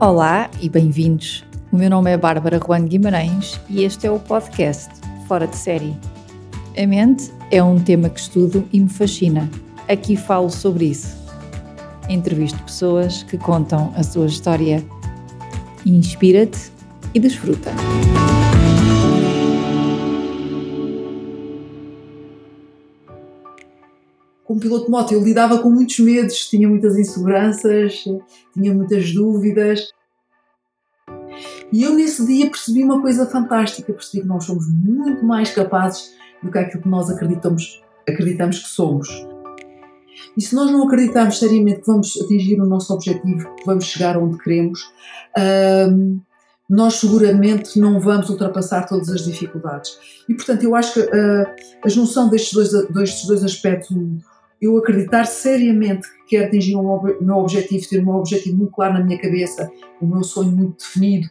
Olá e bem-vindos. O meu nome é Bárbara Juan Guimarães e este é o podcast Fora de Série. A mente é um tema que estudo e me fascina. Aqui falo sobre isso. Entrevisto pessoas que contam a sua história. Inspira-te e desfruta. Piloto de moto, eu lidava com muitos medos, tinha muitas inseguranças, tinha muitas dúvidas. E eu nesse dia percebi uma coisa fantástica, percebi que nós somos muito mais capazes do que aquilo que nós acreditamos, acreditamos que somos. E se nós não acreditarmos seriamente que vamos atingir o nosso objetivo, que vamos chegar onde queremos, hum, nós seguramente não vamos ultrapassar todas as dificuldades. E portanto, eu acho que uh, a junção destes dois, destes dois aspectos, eu acreditar seriamente que quero atingir o meu objetivo, ter meu objetivo muito claro na minha cabeça, o meu sonho muito definido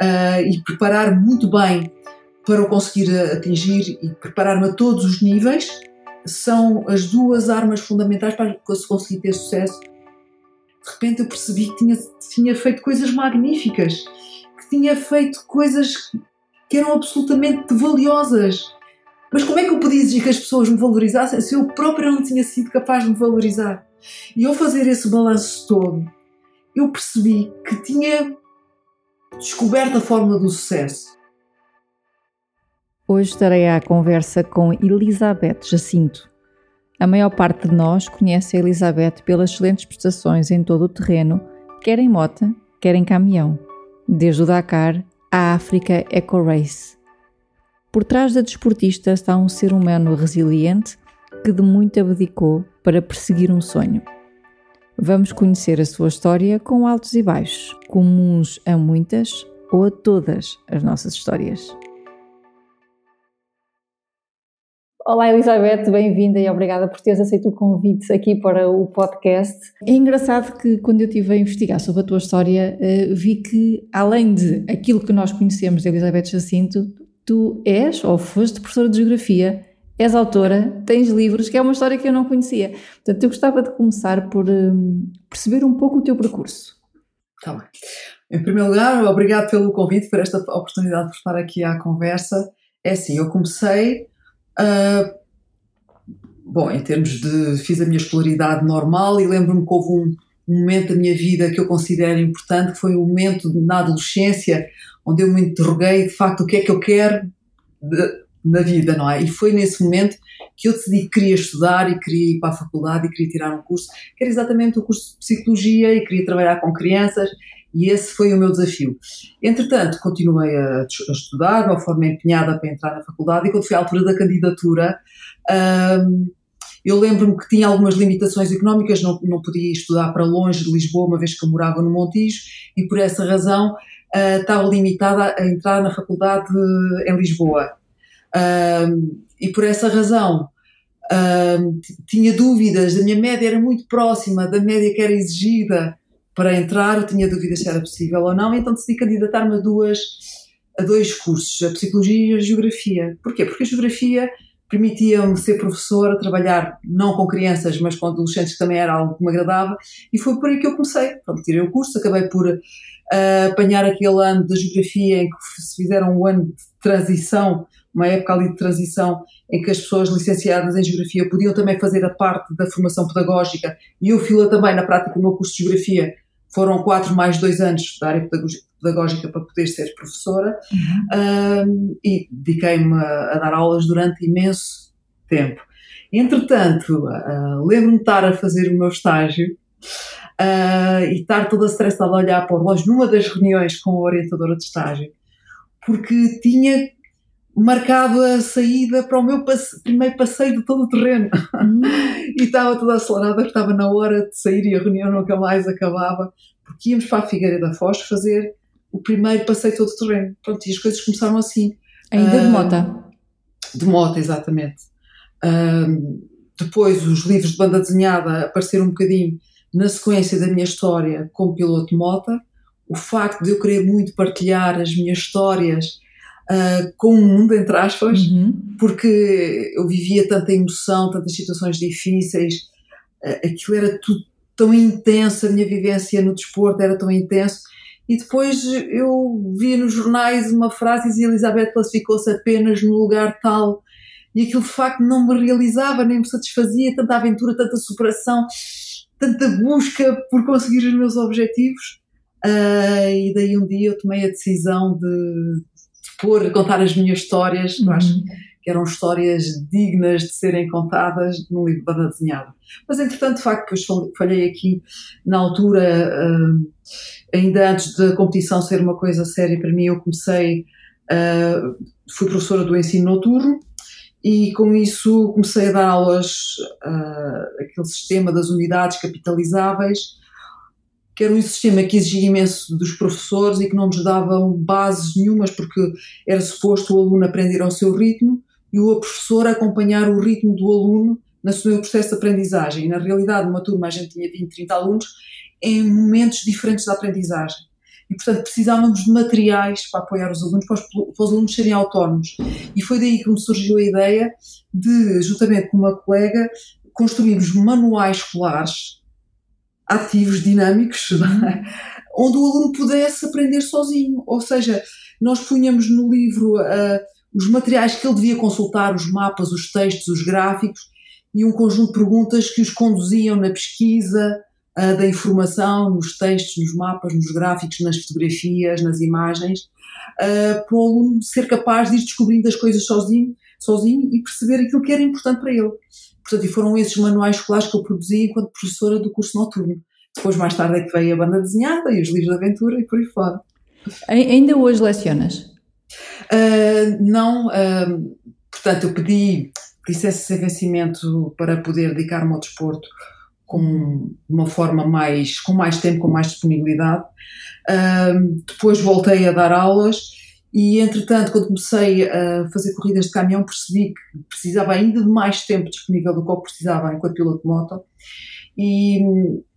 uh, e preparar muito bem para o conseguir atingir e preparar-me a todos os níveis, são as duas armas fundamentais para conseguir ter sucesso. De repente eu percebi que tinha, tinha feito coisas magníficas, que tinha feito coisas que eram absolutamente valiosas mas como é que eu podia exigir que as pessoas me valorizassem se eu própria não tinha sido capaz de me valorizar? E ao fazer esse balanço todo, eu percebi que tinha descoberto a fórmula do sucesso. Hoje estarei à conversa com Elizabeth Jacinto. A maior parte de nós conhece a Elizabeth pelas excelentes prestações em todo o terreno, quer em mota, quer em caminhão, desde o Dakar à África Eco Race. Por trás da desportista está um ser humano resiliente que de muito abdicou para perseguir um sonho. Vamos conhecer a sua história com altos e baixos, comuns a muitas ou a todas as nossas histórias. Olá Elizabeth, bem-vinda e obrigada por teres aceito o convite aqui para o podcast. É engraçado que quando eu estive a investigar sobre a tua história, eh, vi que além de aquilo que nós conhecemos de Elizabeth Jacinto, tu és ou foste professora de Geografia, és autora, tens livros, que é uma história que eu não conhecia. Portanto, eu gostava de começar por um, perceber um pouco o teu percurso. Está bem. Em primeiro lugar, obrigado pelo convite, por esta oportunidade de estar aqui à conversa. É assim, eu comecei, uh, bom, em termos de, fiz a minha escolaridade normal e lembro-me que houve um, um momento da minha vida que eu considero importante, que foi um momento na adolescência, onde eu me interroguei de facto o que é que eu quero de, na vida, não é? E foi nesse momento que eu decidi que queria estudar e queria ir para a faculdade e queria tirar um curso, que era exatamente o curso de Psicologia e queria trabalhar com crianças e esse foi o meu desafio. Entretanto, continuei a, a estudar de uma forma empenhada para entrar na faculdade e quando foi à altura da candidatura, hum, eu lembro-me que tinha algumas limitações económicas, não, não podia estudar para longe de Lisboa, uma vez que eu morava no Montijo, e por essa razão uh, estava limitada a entrar na faculdade em Lisboa. E por essa razão tinha dúvidas, a minha média era muito próxima da média que era exigida para entrar, eu tinha dúvidas se era possível ou não, então decidi candidatar-me a a dois cursos, a Psicologia e a Geografia. Porquê? Porque a Geografia permitia-me ser professora, trabalhar não com crianças, mas com adolescentes, que também era algo que me agradava, e foi por aí que eu comecei. Pronto, tirei o curso, acabei por uh, apanhar aquele ano da geografia em que se fizeram um ano de transição, uma época ali de transição, em que as pessoas licenciadas em geografia podiam também fazer a parte da formação pedagógica, e eu fila também na prática do meu curso de geografia, foram quatro mais dois anos da área pedagógica para poder ser professora uhum. e dediquei-me a, a, dar aulas durante imenso tempo. Entretanto, uh, lembro-me de estar a fazer o meu estágio uh, e estar toda estressada a olhar para o relógio numa das reuniões com a orientadora de estágio, porque tinha marcado a saída para o meu passe primeiro passeio de todo o terreno. Uhum. e estava toda acelerada, estava na hora de sair e a reunião nunca mais acabava, porque íamos para a Figueira da Foz fazer o primeiro passeio todo o terreno. Pronto, e as coisas começaram assim. Ainda uh, de moto? De moto, exatamente. Uh, depois os livros de banda desenhada apareceram um bocadinho na sequência da minha história como piloto de moto. O facto de eu querer muito partilhar as minhas histórias uh, com o mundo, entre aspas, uhum. porque eu vivia tanta emoção, tantas situações difíceis, uh, aquilo era tudo tão intenso, a minha vivência no desporto era tão intenso, e depois eu vi nos jornais uma frase e dizia Elizabeth classificou-se apenas no lugar tal e aquilo de facto não me realizava, nem me satisfazia, tanta aventura, tanta superação, tanta busca por conseguir os meus objetivos. Uh, e daí um dia eu tomei a decisão de, pôr, contar as minhas histórias, uhum. acho que eram histórias dignas de serem contadas num livro de banda desenhada. Mas entretanto, de facto, depois falhei aqui na altura, uh, ainda antes da competição ser uma coisa séria para mim, eu comecei, uh, fui professora do ensino noturno e com isso comecei a dar aulas, uh, aquele sistema das unidades capitalizáveis, que era um sistema que exigia imenso dos professores e que não nos davam bases nenhumas, porque era suposto o aluno aprender ao seu ritmo e o professor acompanhar o ritmo do aluno no seu processo de aprendizagem. E na realidade, numa turma a gente tinha 20, 30 alunos em momentos diferentes da aprendizagem e, portanto, precisávamos de materiais para apoiar os alunos, para os, para os, alunos serem autónomos. E foi daí que me surgiu a ideia de, juntamente com uma colega, construirmos manuais escolares ativos, dinâmicos, é? onde o aluno pudesse aprender sozinho. Ou seja, nós punhamos no livro uh, os materiais que ele devia consultar, os mapas, os textos, os gráficos, e um conjunto de perguntas que os conduziam na pesquisa, uh, da informação nos textos, nos mapas, nos gráficos, nas fotografias, nas imagens, uh, para o aluno ser capaz de ir descobrindo as coisas sozinho, sozinho e perceber aquilo que era importante para ele. Portanto, e foram esses manuais escolares que eu produzi enquanto professora do curso noturno. Depois, mais tarde, é que veio a banda desenhada e os livros de aventura e por aí fora. Ainda hoje lecionas? Uh, não, uh, portanto, eu pedi licença sem vencimento para poder dedicar-me ao desporto com uma forma mais, com mais tempo, com mais disponibilidade. Uh, depois voltei a dar aulas e, entretanto, quando comecei a fazer corridas de caminhão, percebi que precisava ainda de mais tempo disponível do que eu precisava enquanto piloto de moto. E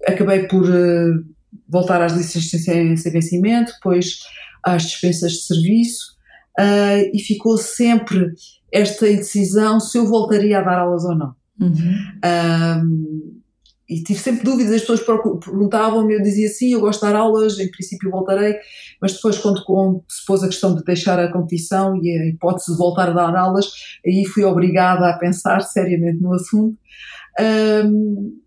acabei por uh, voltar às licenças sem, vencimento, depois às dispensas de serviço. Uh, e ficou sempre esta indecisão se eu voltaria a dar aulas ou não. Uhum e tive sempre dúvidas, as pessoas perguntavam-me, eu dizia sim, eu gosto de dar aulas, em princípio voltarei, mas depois quando, quando se pôs a questão de deixar a competição e a hipótese de voltar a dar aulas, aí fui obrigada a pensar seriamente no assunto. Um,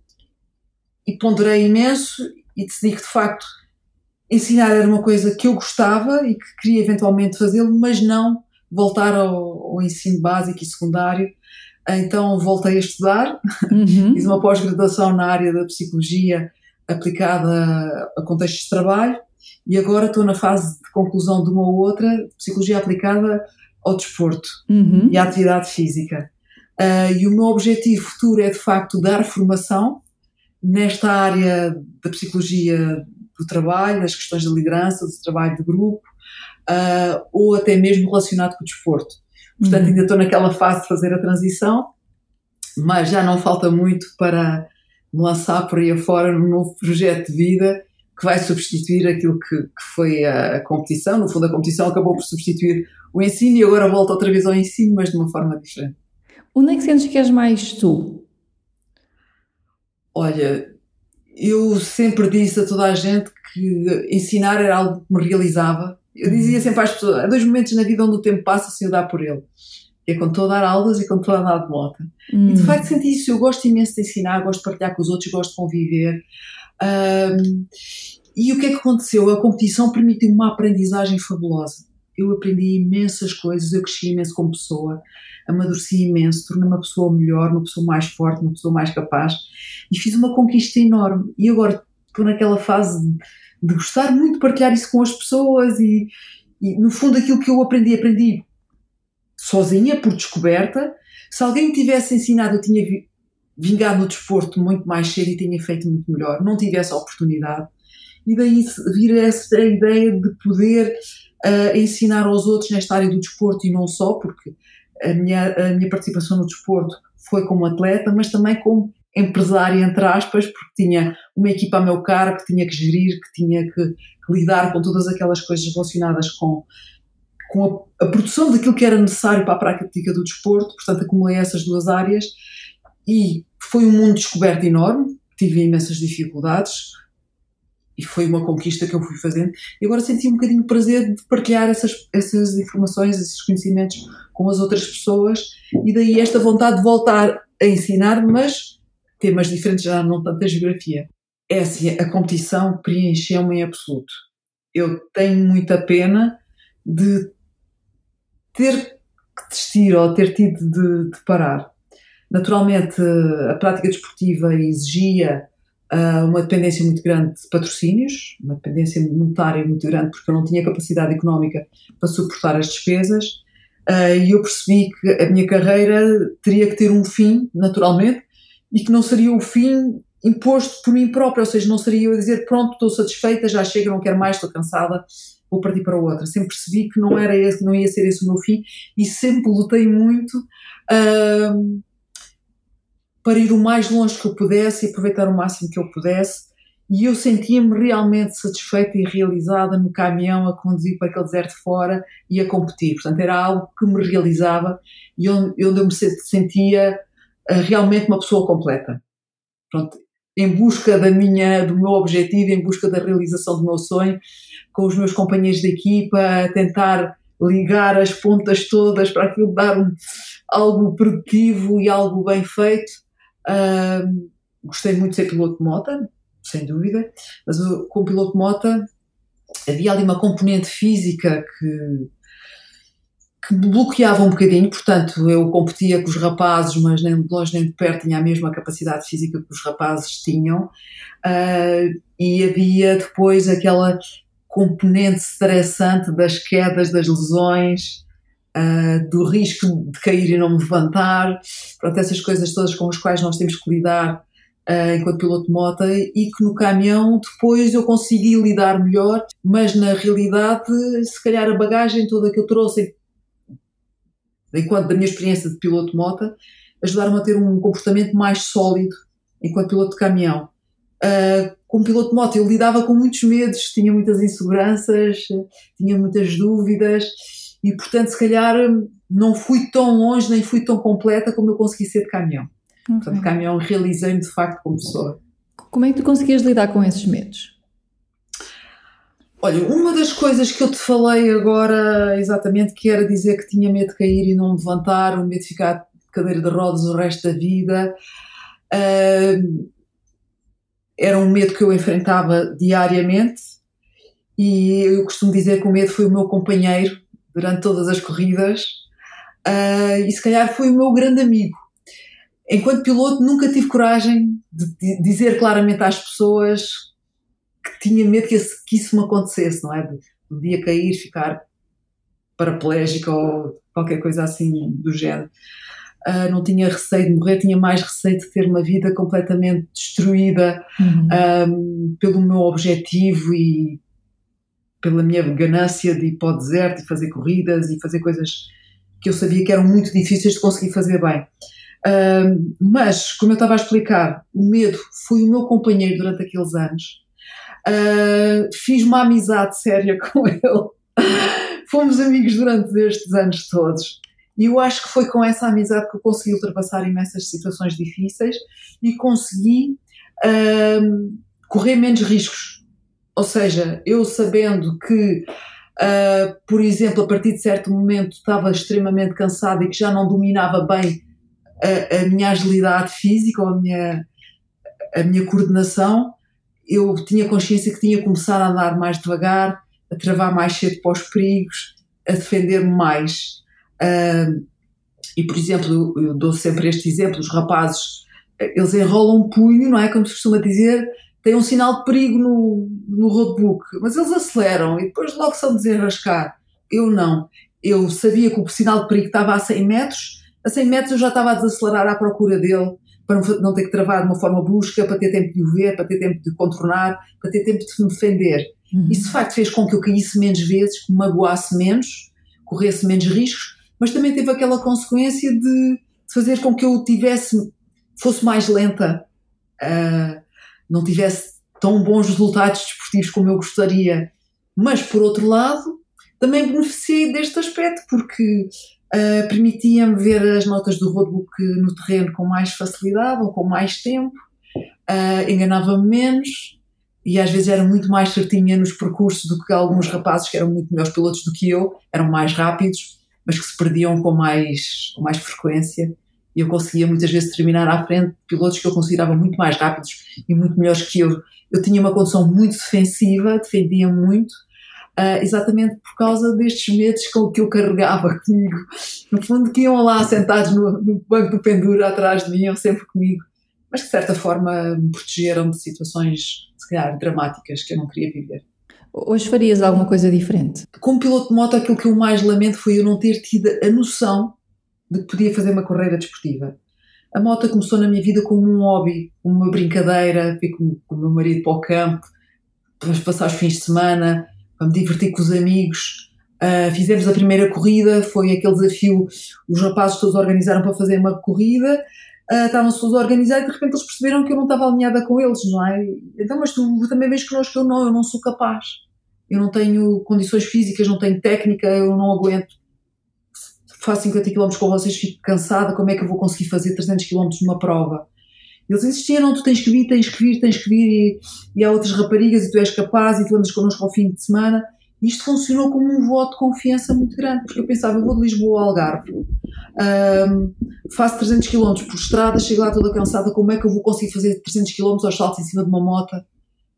e ponderei imenso e decidi que de facto ensinar era uma coisa que eu gostava e que queria eventualmente fazê-lo, mas não voltar ao, ao ensino básico e secundário, então voltei a estudar, uhum. fiz uma pós-graduação na área da psicologia aplicada a contextos de trabalho e agora estou na fase de conclusão de uma ou outra, psicologia aplicada ao desporto uhum. e à atividade física. Uh, e o meu objetivo futuro é de facto dar formação nesta área da psicologia do trabalho, das questões de liderança, do trabalho de grupo, uh, ou até mesmo relacionado com o desporto. Portanto, uhum. ainda estou naquela fase de fazer a transição, mas já não falta muito para me lançar por aí afora num novo projeto de vida que vai substituir aquilo que, que foi a, a, competição. No fundo, a competição acabou por substituir o ensino e agora volta outra vez ao ensino, mas de uma forma diferente. Onde é que sentes que és mais tu? Olha, eu sempre disse a toda a gente que ensinar era algo que me realizava eu dizia sempre às pessoas: há dois momentos na vida onde o tempo passa sem eu dar por ele. É quando estou a dar aulas e quando estou a andar de moto. Hum. E de hum. facto senti isso. Eu gosto imenso de ensinar, gosto de partilhar com os outros, gosto de conviver. Um, e o que é que aconteceu? A competição permitiu uma aprendizagem fabulosa. Eu aprendi imensas coisas, eu cresci imenso como pessoa, amadureci imenso, tornei-me uma pessoa melhor, uma pessoa mais forte, uma pessoa mais capaz e fiz uma conquista enorme. E agora estou naquela fase de gostar muito de partilhar isso com as pessoas e, e, no fundo aquilo que eu aprendi, aprendi sozinha, por descoberta. Se alguém me tivesse ensinado, eu tinha vingado no desporto muito mais cedo e tinha feito muito melhor. Não tive essa oportunidade. E daí vir essa ideia de poder uh, ensinar aos outros nesta área do desporto e não só, porque a minha, a minha participação no desporto foi como atleta, mas também como empresária, entre aspas, porque tinha uma equipa a meu cargo que tinha que gerir, que tinha que, que lidar com todas aquelas coisas relacionadas com, com a, a, produção daquilo que era necessário para a prática do desporto, portanto acumulei essas duas áreas e foi um mundo descoberto enorme, tive imensas dificuldades, e foi uma conquista que eu fui fazendo. E agora senti um bocadinho de prazer de partilhar essas, essas informações, esses conhecimentos com as outras pessoas, e daí esta vontade de voltar a ensinar, mas temas diferentes, já não tanta geografia. É assim, a competição preencheu-me em absoluto. Eu tenho muita pena de ter que desistir ou ter tido de, de parar. Naturalmente, a prática desportiva exigia uh, uma dependência muito grande de patrocínios, uma dependência monetária muito grande, porque eu não tinha capacidade económica para suportar as despesas. Uh, e eu percebi que a minha carreira teria que ter um fim, naturalmente, e que não seria o fim imposto por mim própria, ou seja, não seria eu dizer pronto, estou satisfeita, já chega, não quero mais, estou cansada, vou partir para outra. Sempre percebi que não era esse, não ia ser esse o meu fim e sempre lutei muito uh, para ir o mais longe que eu pudesse e aproveitar o máximo que eu pudesse. E eu sentia-me realmente satisfeita e realizada no caminhão a conduzir para aquele deserto fora e a competir. Portanto, era algo que me realizava e onde, onde eu me sentia realmente uma pessoa completa. Pronto, em busca da minha, do meu objetivo, em busca da realização do meu sonho, com os meus companheiros de equipa, a tentar ligar as pontas todas para aquilo dar um, algo produtivo e algo bem feito. Uh, gostei muito de ser piloto de moto, sem dúvida, mas com piloto de moto havia ali uma componente física que que bloqueava um bocadinho, portanto, eu competia com os rapazes, mas nem de longe nem de perto tinha a mesma capacidade física que os rapazes tinham, uh, e havia depois aquela componente estressante das quedas, das lesões, uh, do risco de cair e não me levantar, pronto, essas coisas todas com as quais nós temos que lidar uh, enquanto piloto de moto e que no caminhão depois eu consegui lidar melhor, mas na realidade, se calhar a bagagem toda que eu trouxe enquanto da minha experiência de piloto de moto, ajudaram-me a ter um comportamento mais sólido enquanto piloto de caminhão. Uh, como piloto de moto, eu lidava com muitos medos, tinha muitas inseguranças, tinha muitas dúvidas e, portanto, se calhar não fui tão longe nem fui tão completa como eu consegui ser de caminhão. Portanto, de caminhão realizei-me de facto como pessoa. Como é que tu conseguias lidar com esses medos? Olha, uma das coisas que eu te falei agora, exatamente, que era dizer que tinha medo de cair e não me levantar, o medo de ficar de cadeira de rodas o resto da vida, uh, era um medo que eu enfrentava diariamente e eu costumo dizer que o medo foi o meu companheiro durante todas as corridas uh, e se calhar foi o meu grande amigo. Enquanto piloto, nunca tive coragem de dizer claramente às pessoas que tinha medo que, esse, que isso me acontecesse, não é? De um dia cair, ficar paraplégico ou qualquer coisa assim do género. Uh, não tinha receio de morrer, tinha mais receio de ter uma vida completamente destruída uhum. um, pelo meu objetivo e pela minha ganância de ir para o deserto e fazer corridas e fazer coisas que eu sabia que eram muito difíceis de conseguir fazer bem. Um, mas, como eu estava a explicar, o medo foi o meu companheiro durante aqueles anos Uh, fiz uma amizade séria com ele. Fomos amigos durante estes anos todos. E eu acho que foi com essa amizade que eu consegui ultrapassar imensas situações difíceis e consegui uh, correr menos riscos. Ou seja, eu sabendo que, uh, por exemplo, a partir de certo momento estava extremamente cansada e que já não dominava bem a, a minha agilidade física ou a minha, a minha coordenação, eu tinha consciência que tinha que começar a andar mais devagar, a travar mais cedo para os perigos, a defender-me mais. Uh, e, por exemplo, eu, dou sempre este exemplo: os rapazes, eles enrolam um punho, não é? Como se costuma dizer, tem um sinal de perigo no, no roadbook, mas eles aceleram e depois logo são desenrascar. Eu não. Eu sabia que o sinal de perigo estava a 100 metros, a 100 metros eu já estava a desacelerar à procura dele para não ter que travar de uma forma brusca, para ter tempo de o ver, para ter tempo de contornar, para ter tempo de me defender. Uhum. Isso de facto fez com que eu caísse menos vezes, que me magoasse menos, corresse menos riscos, mas também teve aquela consequência de, fazer com que eu tivesse, fosse mais lenta, uh, não tivesse tão bons resultados desportivos como eu gostaria. Mas por outro lado, também beneficiei deste aspecto, porque uh, permitia-me ver as notas do roadbook no terreno com mais facilidade ou com mais tempo, uh, enganava-me menos e às vezes era muito mais certinha nos percursos do que alguns rapazes que eram muito melhores pilotos do que eu, eram mais rápidos, mas que se perdiam com mais, com mais frequência. E eu conseguia muitas vezes terminar à frente de pilotos que eu considerava muito mais rápidos e muito melhores que eu. Eu tinha uma condição muito defensiva, defendia muito, uh, exatamente por causa destes medos com que eu carregava comigo. No fundo, que iam lá sentados no, no banco do pendura atrás de mim, iam sempre comigo, mas que de certa forma me protegeram de situações, se calhar, dramáticas que eu não queria viver. Hoje farias alguma coisa diferente? Como piloto de moto, aquilo que eu mais lamento foi eu não ter tido a noção de que podia fazer uma carreira desportiva. A moto começou na minha vida como um hobby, uma brincadeira, fui com, com o meu marido para o campo, para passar os fins de semana, para me divertir com os amigos. Uh, fizemos a primeira corrida, foi aquele desafio, os rapazes todos organizaram para fazer uma corrida, uh, estavam-se todos a organizar e de repente eles perceberam que eu não estava alinhada com eles, não é? Então, mas tu também vês connosco, eu não, eu não sou capaz. Eu não tenho condições físicas, não tenho técnica, eu não aguento. Faço 50 km com vocês, fico cansada, como é que eu vou conseguir fazer 300 km numa prova? Eles insistiram, tu tens que vir, tens que vir, tens que vir, e, e há outras raparigas, e tu és capaz, e tu andas connosco ao fim de semana. Isto funcionou como um voto de confiança muito grande, porque eu pensava, eu vou de Lisboa ao Algarve, um, faço 300 km por estrada, chego lá toda cansada, como é que eu vou conseguir fazer 300 km aos saltos em cima de uma moto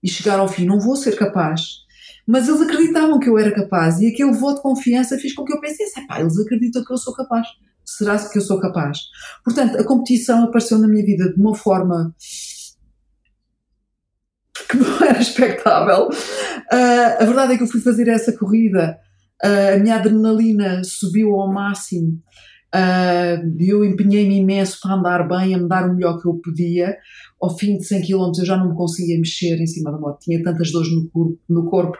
e chegar ao fim? Não vou ser capaz. Mas eles acreditavam que eu era capaz e aquele voto de confiança fez com que eu pensasse, pá, eles acreditam que eu sou capaz. Será que eu sou capaz? Portanto, a competição apareceu na minha vida de uma forma que não era expectável. Uh, a verdade é que eu fui fazer essa corrida, uh, a minha adrenalina subiu ao máximo uh, eu empenhei-me imenso para andar bem, a me dar o melhor que eu podia. Ao fim de 100 km eu já não me conseguia mexer em cima da moto, tinha tantas dores no corpo, no corpo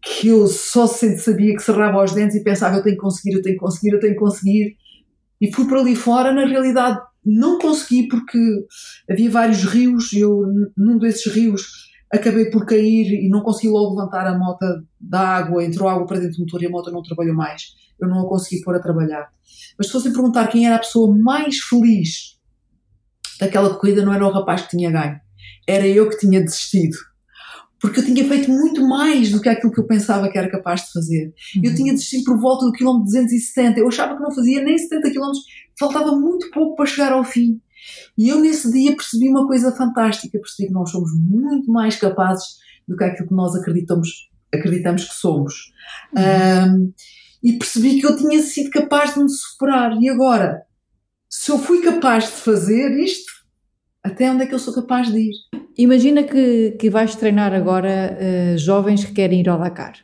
que eu só sabia que cerrava os dentes e pensava eu tenho que conseguir, eu tenho que conseguir, eu tenho que conseguir. E fui para ali fora, na realidade não consegui porque havia vários rios e eu num desses rios acabei por cair e não consegui logo levantar a moto da água, entrou água para dentro do motor e a moto não trabalhou mais. Eu não a consegui pôr a trabalhar. Mas se fossem perguntar quem era a pessoa mais feliz daquela corrida, não era o rapaz que tinha ganho. Era eu que tinha desistido. Porque eu tinha feito muito mais do que aquilo que eu pensava que era capaz de fazer. Uhum. Eu tinha desistido por volta do quilómetro 270. Eu achava que não fazia nem 70 quilómetros. Faltava muito pouco para chegar ao fim. E eu nesse dia percebi uma coisa fantástica. Percebi que nós somos muito mais capazes do que aquilo que nós acreditamos, acreditamos que somos. Uhum. Um, e percebi que eu tinha sido capaz de me superar. E agora, se eu fui capaz de fazer isto, até onde é que eu sou capaz de ir? Imagina que, que vais treinar agora uh, jovens que querem ir ao Dakar.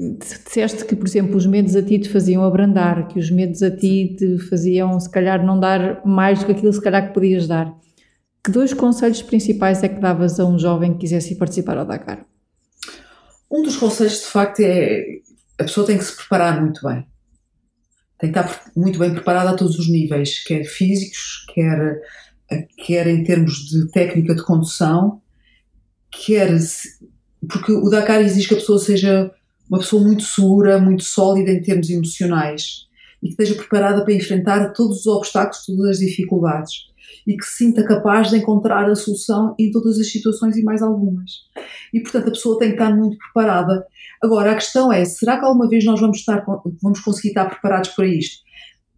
Disseste que, por exemplo, os medos a ti te faziam abrandar, que os medos a ti te faziam, se calhar, não dar mais do que aquilo, se calhar, que podias dar. Que dois conselhos principais é que davas a um jovem que quisesse participar ao Dakar? Um dos conselhos, de facto, é a pessoa tem que se preparar muito bem. Tem que estar muito bem preparada a todos os níveis, quer físicos, quer, quer em termos de técnica de condução, quer. Porque o Dakar exige que a pessoa seja uma pessoa muito segura, muito sólida em termos emocionais e que esteja preparada para enfrentar todos os obstáculos, todas as dificuldades e que se sinta capaz de encontrar a solução em todas as situações e mais algumas. E, portanto, a pessoa tem que estar muito preparada. Agora, a questão é, será que alguma vez nós vamos, estar, vamos conseguir estar preparados para isto?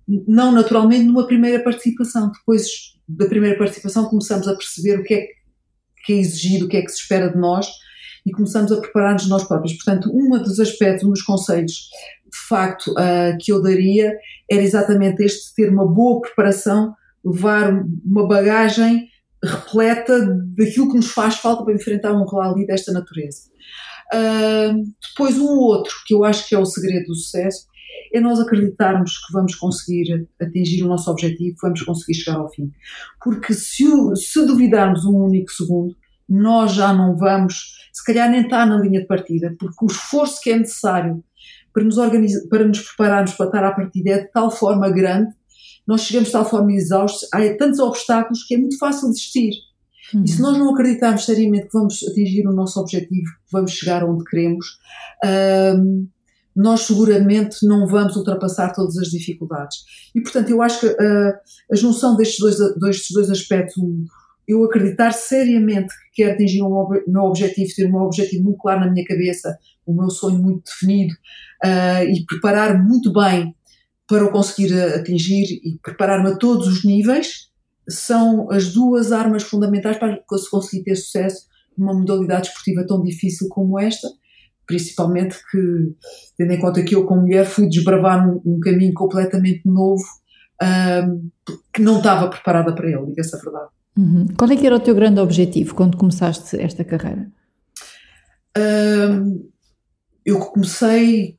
Não, naturalmente, numa primeira participação. Depois da primeira participação começamos a perceber o que é que é exigido, o que é que se espera de nós e começamos a preparar-nos nós próprios. Portanto, um dos aspectos, um dos conselhos, de facto, uh, que eu daria era exatamente este, ter uma boa preparação levar uma bagagem repleta daquilo que nos faz falta para enfrentar um rally desta natureza. Uh, depois, um outro, que eu acho que é o segredo do sucesso, é nós acreditarmos que vamos conseguir atingir o nosso objetivo, vamos conseguir chegar ao fim. Porque se, se duvidarmos um único segundo, nós já não vamos, se calhar nem estar na linha de partida, porque o esforço que é necessário para nos, organizar, para nos prepararmos para estar à partida é de tal forma grande nós chegamos de tal forma exaustos, há tantos obstáculos que é muito fácil desistir. Uhum. E se nós não acreditarmos seriamente que vamos atingir o nosso objetivo, que vamos chegar onde queremos, nós seguramente não vamos ultrapassar todas as dificuldades. E, portanto, eu acho que uh, a junção destes dois, destes dois aspectos, um, eu acreditar seriamente que quero atingir o um meu objetivo, ter o meu objetivo muito claro na minha cabeça, o meu sonho muito definido uh, e preparar muito bem para o conseguir atingir e preparar-me a todos os níveis, são as duas armas fundamentais para se conseguir ter sucesso numa modalidade esportiva tão difícil como esta, principalmente que, tendo em conta que eu, como mulher, fui desbravar um, um caminho completamente novo um, que não estava preparada para ele, diga-se a verdade. Uhum. Qual é que era o teu grande objetivo quando começaste esta carreira? Um, eu comecei,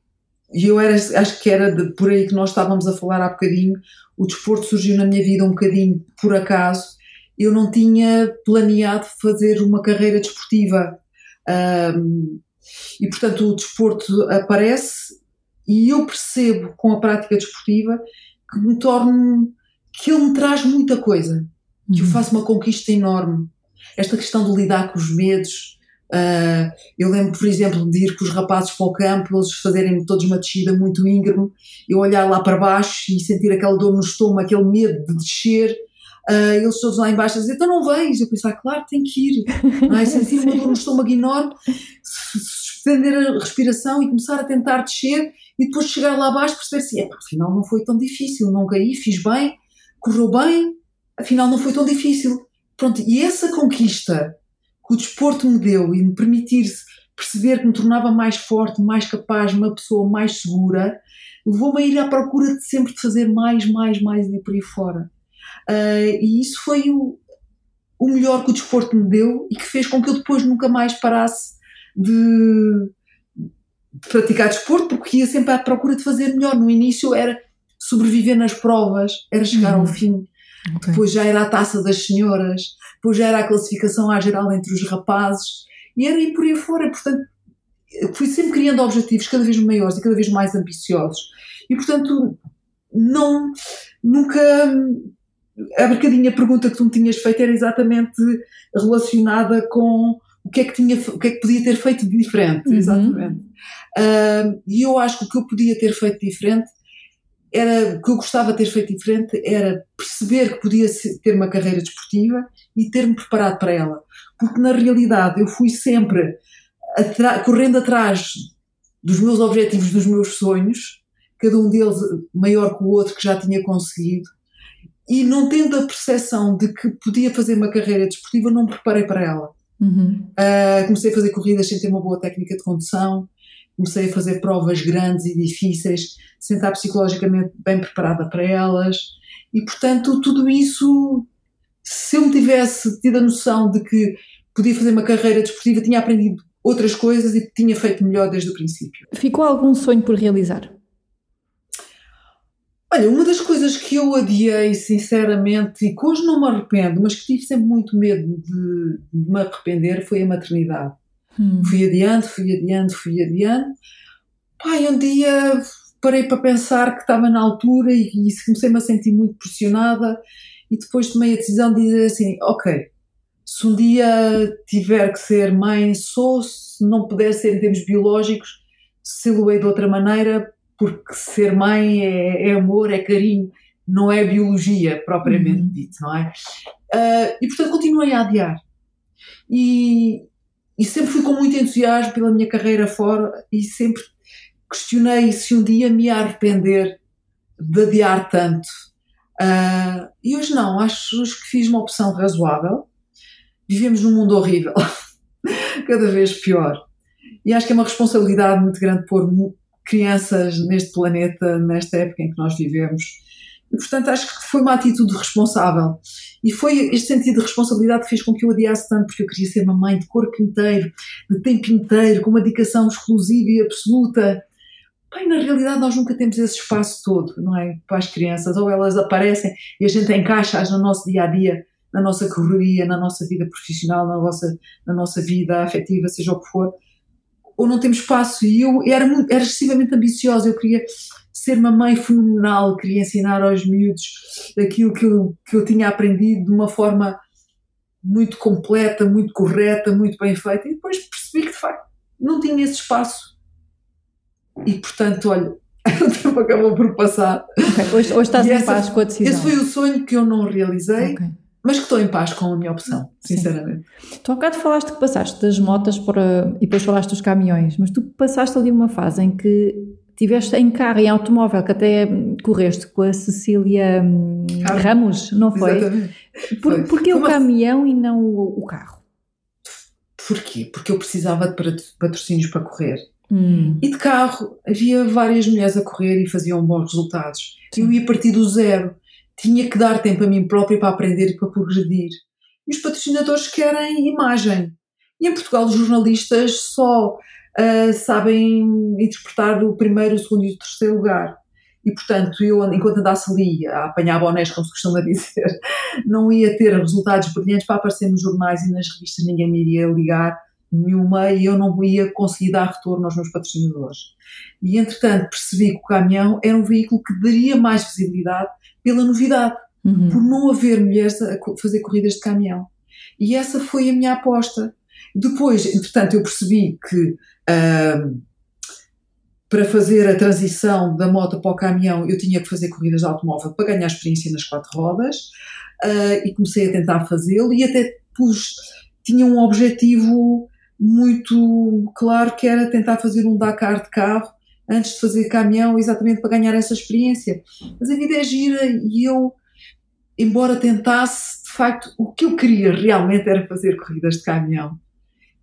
e eu era, acho que era de, por aí que nós estávamos a falar há bocadinho, o desporto surgiu na minha vida um bocadinho por acaso, eu não tinha planeado fazer uma carreira desportiva. Um, e portanto o desporto aparece e eu percebo com a prática desportiva que me torno, que ele me traz muita coisa que eu uhum. faço uma conquista enorme. Esta questão de lidar com os medos. Uh, eu lembro, por exemplo, de ir com os rapazes para o campo, eles fazerem todos uma descida muito íngreme, eu olhar lá para baixo e sentir aquela dor no estômago, aquele medo de descer. Uh, eles todos lá embaixo a dizer, então não vens? Eu pensar, claro, tem que ir. Não é? Sentir uma dor no estômago enorme, suspender a respiração e começar a tentar descer e depois chegar lá abaixo perceber assim, afinal não foi tão difícil, não caí, fiz bem, correu bem, afinal não foi tão difícil. Pronto, e essa conquista que o desporto me deu e me permitir perceber que me tornava mais forte, mais capaz, uma pessoa mais segura, levou-me a ir à procura de sempre de fazer mais, mais, mais e por aí fora. Uh, e isso foi o, o melhor que o desporto me deu e que fez com que eu depois nunca mais parasse de, de praticar desporto, porque ia sempre à procura de fazer melhor. No início era sobreviver nas provas, era chegar uhum. ao fim. Okay. Depois já era a taça das senhoras, depois já era a classificação à geral entre os rapazes, e era ir por aí fora. Portanto, fui sempre criando objetivos cada vez maiores e cada vez mais ambiciosos. E, portanto, não, nunca. A bocadinha pergunta que tu me tinhas feito era exatamente relacionada com o que é que, tinha, o que, é que podia ter feito de diferente, uhum. exatamente. Uh, e eu acho que o que eu podia ter feito diferente era o que eu gostava de ter feito diferente era perceber que podia ter uma carreira desportiva e ter-me preparado para ela. Porque na realidade eu fui sempre correndo atrás dos meus objetivos, dos meus sonhos, cada um deles maior que o outro que já tinha conseguido, e não tendo a percepção de que podia fazer uma carreira desportiva, não me preparei para ela. Uhum. Uh, comecei a fazer corridas sem ter uma boa técnica de condução, comecei a fazer provas grandes e difíceis, sem estar psicologicamente bem preparada para elas, e portanto, tudo isso, se eu me tivesse tido a noção de que podia fazer uma carreira desportiva, tinha aprendido outras coisas e tinha feito melhor desde o princípio. Ficou algum sonho por realizar? Olha, uma das coisas que eu adiei, sinceramente, e que hoje não me arrependo, mas que tive sempre muito medo de, de me arrepender, foi a maternidade. Hum. Fui adiante, fui adiante, fui adiante. Pai, um dia parei para pensar que estava na altura e, e comecei-me a sentir muito pressionada e depois tomei a decisão de dizer assim, ok, se um dia tiver que ser mãe, sou, se não puder ser em termos biológicos, se lo de outra maneira, porque ser mãe é, é, amor, é carinho, não é biologia propriamente uhum. dito, não é? Uh, e portanto continuei a adiar. E, e sempre fui com muito entusiasmo pela minha carreira fora e sempre questionei se um dia me ia arrepender de adiar tanto. Uh, e hoje não, acho, acho que fiz uma opção razoável. Vivemos num mundo horrível, cada vez pior. E acho que é uma responsabilidade muito grande pôr crianças neste planeta, nesta época em que nós vivemos. E, portanto, acho que foi uma atitude responsável. E foi este sentido de responsabilidade que fez com que eu adiasse tanto, porque eu queria ser uma mãe de corpo inteiro, de tempo inteiro, com uma dedicação exclusiva e absoluta. Bem, na realidade, nós nunca temos esse espaço todo, não é? Para as crianças. Ou elas aparecem e a gente encaixa-as no nosso dia a dia, na nossa correria, na nossa vida profissional, na nossa, na nossa vida afetiva, seja o que for. Ou não temos espaço. E eu era, muito, era excessivamente ambiciosa. Eu queria ser uma mãe fenomenal, queria ensinar aos miúdos aquilo que eu, que eu tinha aprendido de uma forma muito completa, muito correta, muito bem feita, e depois percebi que de facto não tinha esse espaço. E portanto, olha, o tempo acabou por passar. Okay. Hoje, hoje estás e em essa, paz com a decisão. Esse foi o sonho que eu não realizei, okay. Mas que estou em paz com a minha opção, sinceramente. Sim. Tu há bocado falaste que passaste das motas para, e depois falaste dos caminhões, mas tu passaste ali uma fase em que tiveste em carro, em automóvel, que até correste com a Cecília hum, Ramos, não foi? Exatamente. Por, Foi. Porquê Foi o uma- caminhão e não o, o carro? Porquê? Porque eu precisava de patro- patrocínios para correr. Hum, E de carro, havia várias mulheres a correr e faziam bons resultados. Sim. Eu ia partir do zero. Tinha que dar tempo a mim própria para aprender e para progredir. E os patrocinadores querem imagem. E em Portugal, os jornalistas só ah, sabem interpretar o primeiro, o segundo e o terceiro lugar. E, portanto, eu, enquanto andasse ali a apanhar bonés, como se costuma dizer, não ia ter resultados brilhantes para aparecer nos jornais e nas revistas, ninguém me iria ligar nenhuma e eu não ia conseguir dar retorno aos meus patrocinadores. E, entretanto, percebi que o caminhão era um veículo que daria mais visibilidade pela novidade, uhum. por não haver mulheres a fazer corridas de caminhão. E essa foi a minha aposta. Depois, entretanto, eu percebi que ahm, para fazer a transição da moto para o caminhão eu tinha que fazer corridas de automóvel para ganhar experiência nas quatro rodas ah, e comecei a tentar fazê-lo e até pus, tinha um objetivo muito claro que era tentar fazer um Dakar de carro antes de fazer caminhão exatamente para ganhar essa experiência. Mas a vida é gira e eu, embora tentasse, de facto, o que eu queria realmente era fazer corridas de caminhão.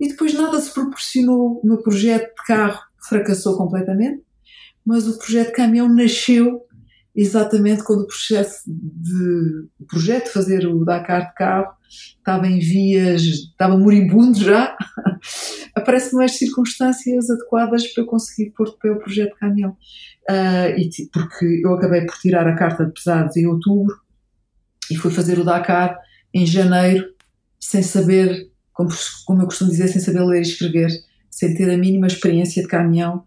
E depois nada se proporcionou. O meu projeto de carro fracassou completamente, mas o projeto de caminhão nasceu exatamente quando o processo de, o projeto de fazer o Dakar de carro estava em vias, estava moribundo já, aparecem-me as circunstâncias adequadas para eu conseguir pôr de pé o projeto de caminhão. Ah, e, porque eu acabei por tirar a carta de pesados em outubro e fui fazer o Dakar em janeiro, sem saber, como, como eu costumo dizer, sem saber ler e escrever, sem ter a mínima experiência de caminhão,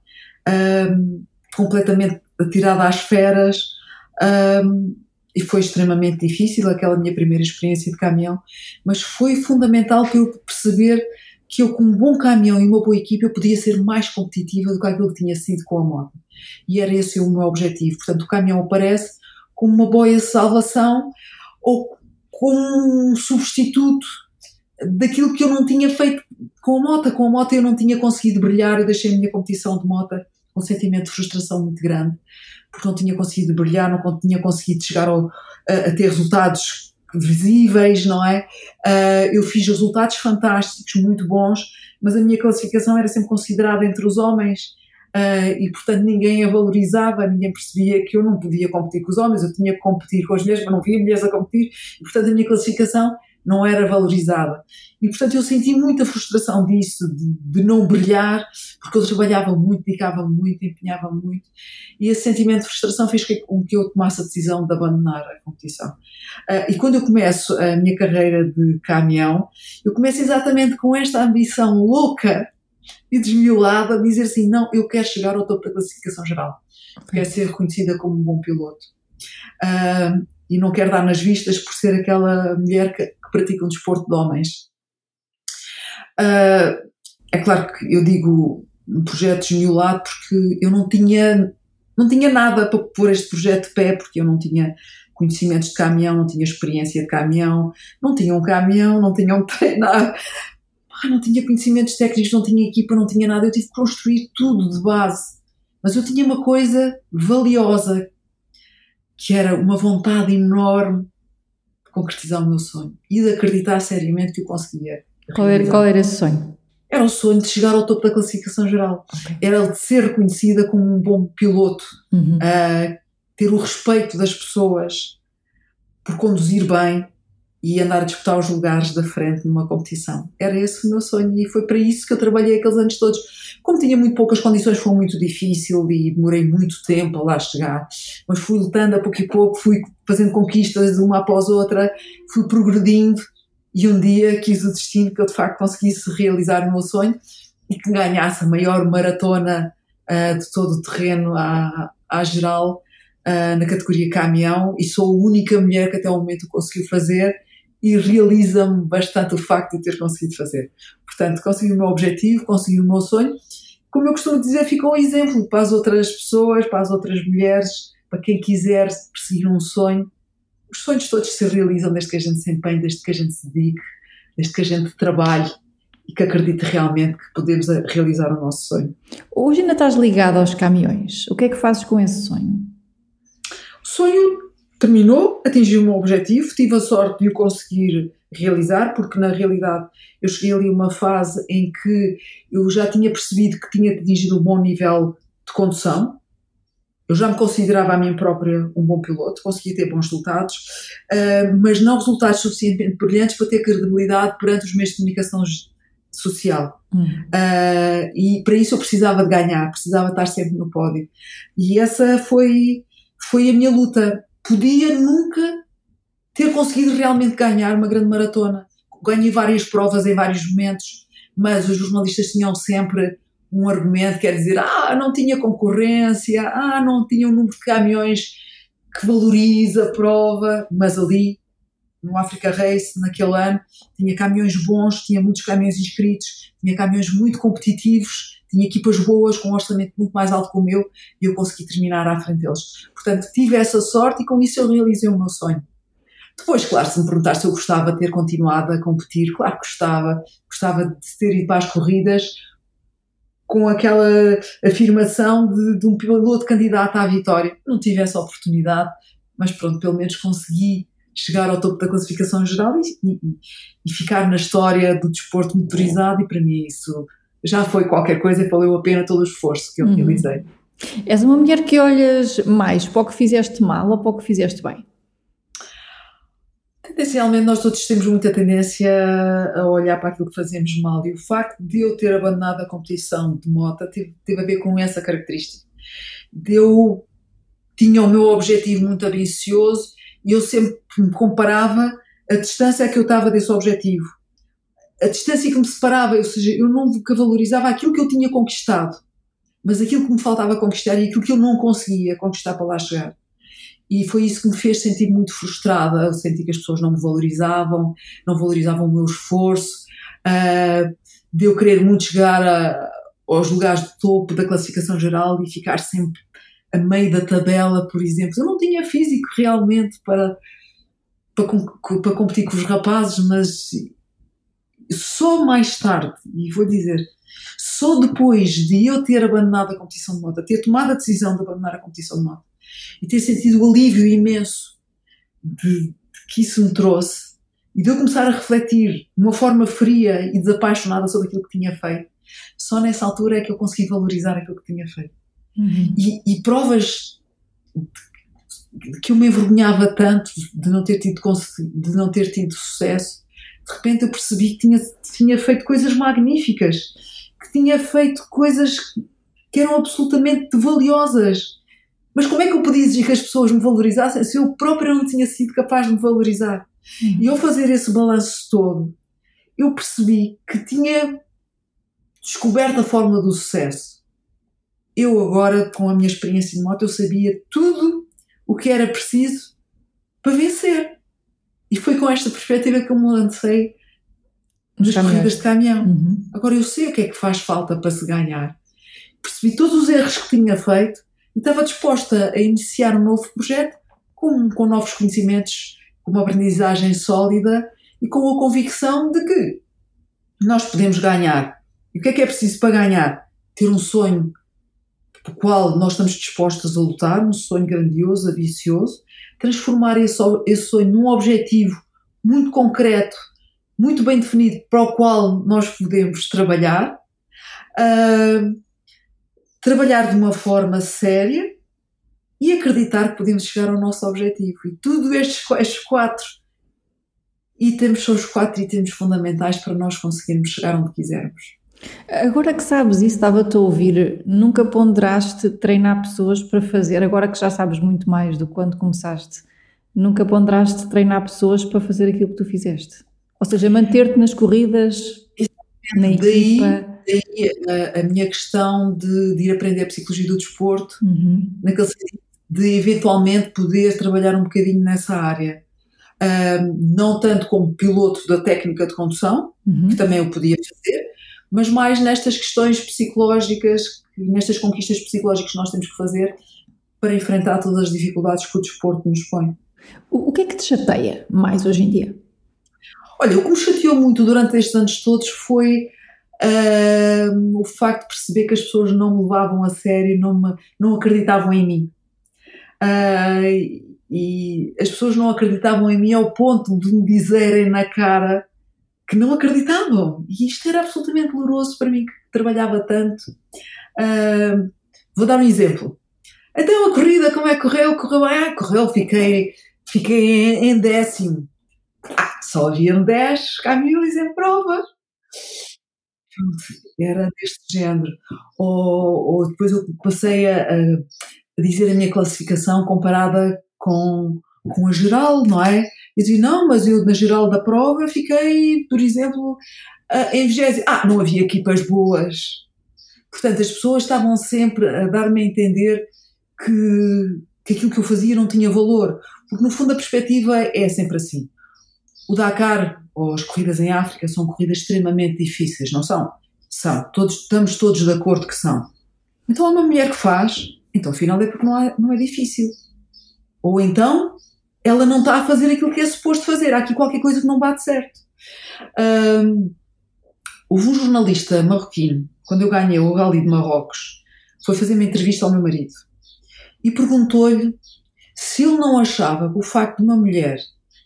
ahm, completamente atirada às feras. ahm, e foi extremamente difícil aquela minha primeira experiência de caminhão, mas foi fundamental para eu perceber que eu, com um bom caminhão e uma boa equipe, eu podia ser mais competitiva do que aquilo que tinha sido com a moto. E era esse o meu objetivo. Portanto, o caminhão aparece como uma boia de salvação ou como um substituto daquilo que eu não tinha feito com a moto. Com a moto eu não tinha conseguido brilhar, eu deixei a minha competição de moto com um sentimento de frustração muito grande, porque não tinha conseguido brilhar, não tinha conseguido chegar ao, a, a ter resultados visíveis, não é? Uh, eu fiz resultados fantásticos, muito bons, mas a minha classificação era sempre considerada entre os homens. Uh, e, portanto, ninguém a valorizava, ninguém percebia que eu não podia competir com os homens, eu tinha que competir com as mulheres, mas não via mulheres a competir, e, portanto, a minha classificação não era valorizada. E, portanto, eu senti muita frustração disso, de, de não brilhar, porque eu trabalhava muito, dedicava muito, empenhava muito, e esse sentimento de frustração fez com que eu tomasse a decisão de abandonar a competição. Uh, e quando eu começo a minha carreira de caminhão, eu começo exatamente com esta ambição louca e desmiolada, dizer assim, não, eu quero chegar ao topo da classificação geral, quero ser reconhecida como um bom piloto. Uh, e não quero dar nas vistas por ser aquela mulher que, que pratica um desporto de homens. Uh, é claro que eu digo um projeto desmiolado porque eu não tinha, não tinha nada para pôr este projeto de pé, porque eu não tinha conhecimentos de caminhão, não tinha experiência de caminhão, não tinha um caminhão, não tinha um treinar, não tinha conhecimentos técnicos, não tinha equipa, não tinha nada. Eu tive que construir tudo de base. Mas eu tinha uma coisa valiosa, que era uma vontade enorme concretizar o meu sonho e de acreditar seriamente que eu conseguia. Qual era, qual era esse sonho? Era o sonho de chegar ao topo da classificação geral. Okay. Era de ser reconhecida como um bom piloto, uhum. uh, ter o respeito das pessoas por conduzir bem e andar a disputar os lugares da frente numa competição. Era esse o meu sonho e foi para isso que eu trabalhei aqueles anos todos. Como tinha muito poucas condições, foi muito difícil e demorei muito tempo a lá chegar, mas fui lutando a pouco e pouco, fui fazendo conquistas uma após outra, fui progredindo e um dia quis o destino que eu de facto conseguisse realizar o meu sonho e que ganhasse a maior maratona uh, de todo o terreno à, à geral uh, na categoria caminhão e sou a única mulher que até o momento conseguiu fazer e realiza-me bastante o facto de ter conseguido fazer. Portanto, consegui o meu objetivo, consegui o meu sonho. Como eu costumo dizer, ficou um exemplo para as outras pessoas, para as outras mulheres, para quem quiser perseguir um sonho, os sonhos todos se realizam desde que a gente se empenhe, desde que a gente se dedique, desde que a gente trabalhe e que acredite realmente que podemos realizar o nosso sonho. Hoje ainda estás ligado aos caminhões. O que é que fazes com esse sonho? O sonho terminou, atingi o meu objetivo, tive a sorte de o conseguir realizar, porque na realidade eu cheguei ali a uma fase em que eu já tinha percebido que tinha atingido um bom nível de condução. Eu já me considerava a mim própria um bom piloto, conseguia ter bons resultados, uh, mas não resultados suficientemente brilhantes para ter credibilidade perante os meios de comunicação social. Uh, e para isso eu precisava de ganhar, precisava estar sempre no pódio. E essa foi, foi a minha luta. Podia nunca ter conseguido realmente ganhar uma grande maratona. Ganhei várias provas em vários momentos, mas os jornalistas tinham sempre um argumento, quer dizer, ah, não tinha concorrência, ah, não tinha um número de caminhões que valoriza a prova, mas ali no Africa Race naquele ano, tinha caminhões bons, tinha muitos caminhões inscritos, tinha caminhões muito competitivos, tinha equipas boas, com um orçamento muito mais alto que o meu, e eu consegui terminar à frente deles. Portanto, tive essa sorte e com isso eu realizei o meu sonho. Depois, claro, se me perguntar se eu gostava de ter continuado a competir, claro que gostava. Gostava de ter ido para as corridas com aquela afirmação de, de um piloto candidato à vitória. Não tive essa oportunidade, mas pronto, pelo menos consegui chegar ao topo da classificação geral e, e, e, ficar na história do desporto motorizado e para mim isso já foi qualquer coisa e valeu a pena todo o esforço que eu uhum. realizei. És uma mulher que olhas mais para o que fizeste mal ou para o que fizeste bem? Tendencialmente nós todos temos muita tendência a olhar para aquilo que fazemos mal e o facto de eu ter abandonado a competição de moto teve, teve a ver com essa característica. Eu tinha o meu objetivo muito ambicioso e eu sempre me comparava a distância que eu estava desse objetivo. A distância que me separava, ou seja, eu nunca valorizava aquilo que eu tinha conquistado, mas aquilo que me faltava conquistar e aquilo que eu não conseguia conquistar para lá chegar. E foi isso que me fez sentir muito frustrada, eu senti que as pessoas não me valorizavam, não valorizavam o meu esforço, uh, de eu querer muito chegar a, aos lugares de topo da classificação geral e ficar sempre a meio da tabela, por exemplo. Eu não tinha físico realmente para, para, para competir com os rapazes, mas só mais tarde, e vou dizer, só depois de eu ter abandonado a competição de moto, ter tomado a decisão de abandonar a competição de moto e ter sentido o alívio imenso de, de que isso me trouxe e de eu começar a refletir de uma forma fria e desapaixonada sobre aquilo que tinha feito, só nessa altura é que eu consegui valorizar aquilo que tinha feito. Uhum. E, e, provas que eu me envergonhava tanto de não ter tido, de não ter tido sucesso, de repente eu percebi que tinha, tinha feito coisas magníficas, que tinha feito coisas que eram absolutamente valiosas. Mas como é que eu podia exigir que as pessoas me valorizassem se eu própria não tinha sido capaz de me valorizar? Uhum. E ao fazer esse balanço todo, eu percebi que tinha descoberto a fórmula do sucesso eu agora, com a minha experiência de moto, eu sabia tudo o que era preciso para vencer. E foi com esta perspectiva que eu me lancei nas corridas de caminhão. Uhum. Agora eu sei o que é que faz falta para se ganhar. Percebi todos os erros que tinha feito e estava disposta a iniciar um novo projeto com, com novos conhecimentos, com uma aprendizagem sólida e com a convicção de que nós podemos ganhar. E o que é que é preciso para ganhar? Ter um sonho pelo qual nós estamos dispostos a lutar, um sonho grandioso, ambicioso, transformar esse, esse sonho num objetivo muito concreto, muito bem definido, para o qual nós podemos trabalhar, uh, trabalhar de uma forma séria e acreditar que podemos chegar ao nosso objetivo. E tudo estes, estes quatro itens são os quatro itens fundamentais para nós conseguirmos chegar onde quisermos. Agora que sabes isso, estava-te a ouvir, nunca ponderaste treinar pessoas para fazer, agora que já sabes muito mais do quando começaste, nunca ponderaste treinar pessoas para fazer aquilo que tu fizeste? Ou seja, manter-te nas corridas, na daí, equipa. Daí a, a minha questão de, de, ir aprender a psicologia do desporto, uhum. naquele sentido de eventualmente poder trabalhar um bocadinho nessa área. Um, não tanto como piloto da técnica de condução, uhum. que também eu podia fazer, mas mais nestas questões psicológicas, nestas conquistas psicológicas que nós temos que fazer para enfrentar todas as dificuldades que o desporto nos põe. O, o que é que te chateia mais hoje em dia? Olha, o que me chateou muito durante estes anos todos foi uh, o facto de perceber que as pessoas não me levavam a sério, não, me, não acreditavam em mim. Uh, e as pessoas não acreditavam em mim ao ponto de me dizerem na cara que não acreditavam. E isto era absolutamente doloroso para mim, que trabalhava tanto. Uh, vou dar um exemplo. Então a corrida, como é que correu? Correu? Ah, correu, fiquei, fiquei em, em décimo. Ah, só haviam 10 caminhões em prova. Era deste género. Ou, ou depois eu passei a, a, dizer a minha classificação comparada com, com a geral, não é? E dizia, não, mas eu na geral da prova fiquei, por exemplo, em vigésimo. Ah, não havia equipas boas. Portanto, as pessoas estavam sempre a dar-me a entender que, que aquilo que eu fazia não tinha valor. Porque, no fundo, a perspectiva é sempre assim. O Dakar ou as corridas em África são corridas extremamente difíceis, não são? São. Todos, estamos todos de acordo que são. Então há uma mulher que faz, então afinal é porque não é, não é difícil. Ou então ela não está a fazer aquilo que é suposto fazer. Há aqui qualquer coisa que não bate certo. Um, houve um jornalista marroquino, quando eu ganhei o Rally de Marrocos, foi fazer uma entrevista ao meu marido e perguntou-lhe se ele não achava que o facto de uma mulher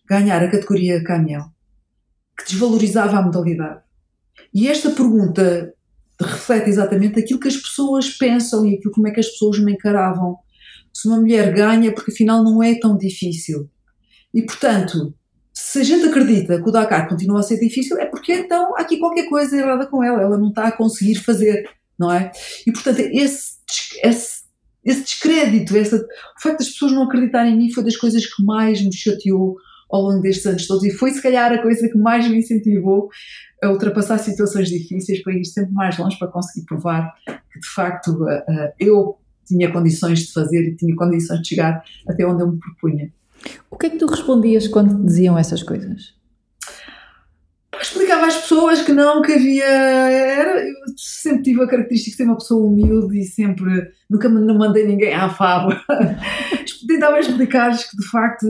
ganhar a categoria caminhão que desvalorizava a modalidade. E esta pergunta reflete exatamente aquilo que as pessoas pensam e aquilo como é que as pessoas me encaravam. Se uma mulher ganha, porque afinal não é tão difícil. E portanto, se a gente acredita que o Dakar continua a ser difícil, é porque então há aqui qualquer coisa errada com ela, ela não está a conseguir fazer, não é? E portanto, esse, esse, esse descrédito, essa, o facto das pessoas não acreditarem em mim foi das coisas que mais me chateou ao longo destes anos todos e foi se calhar a coisa que mais me incentivou a ultrapassar situações difíceis para ir sempre mais longe para conseguir provar que de facto eu tinha condições de fazer e tinha condições de chegar até onde eu me propunha. O que é que tu respondias quando te diziam essas coisas? explicava às pessoas que não, que havia. Era, eu sempre tive a característica de ser uma pessoa humilde e sempre. Nunca não mandei ninguém à fábula. Tentava explicar-lhes que de facto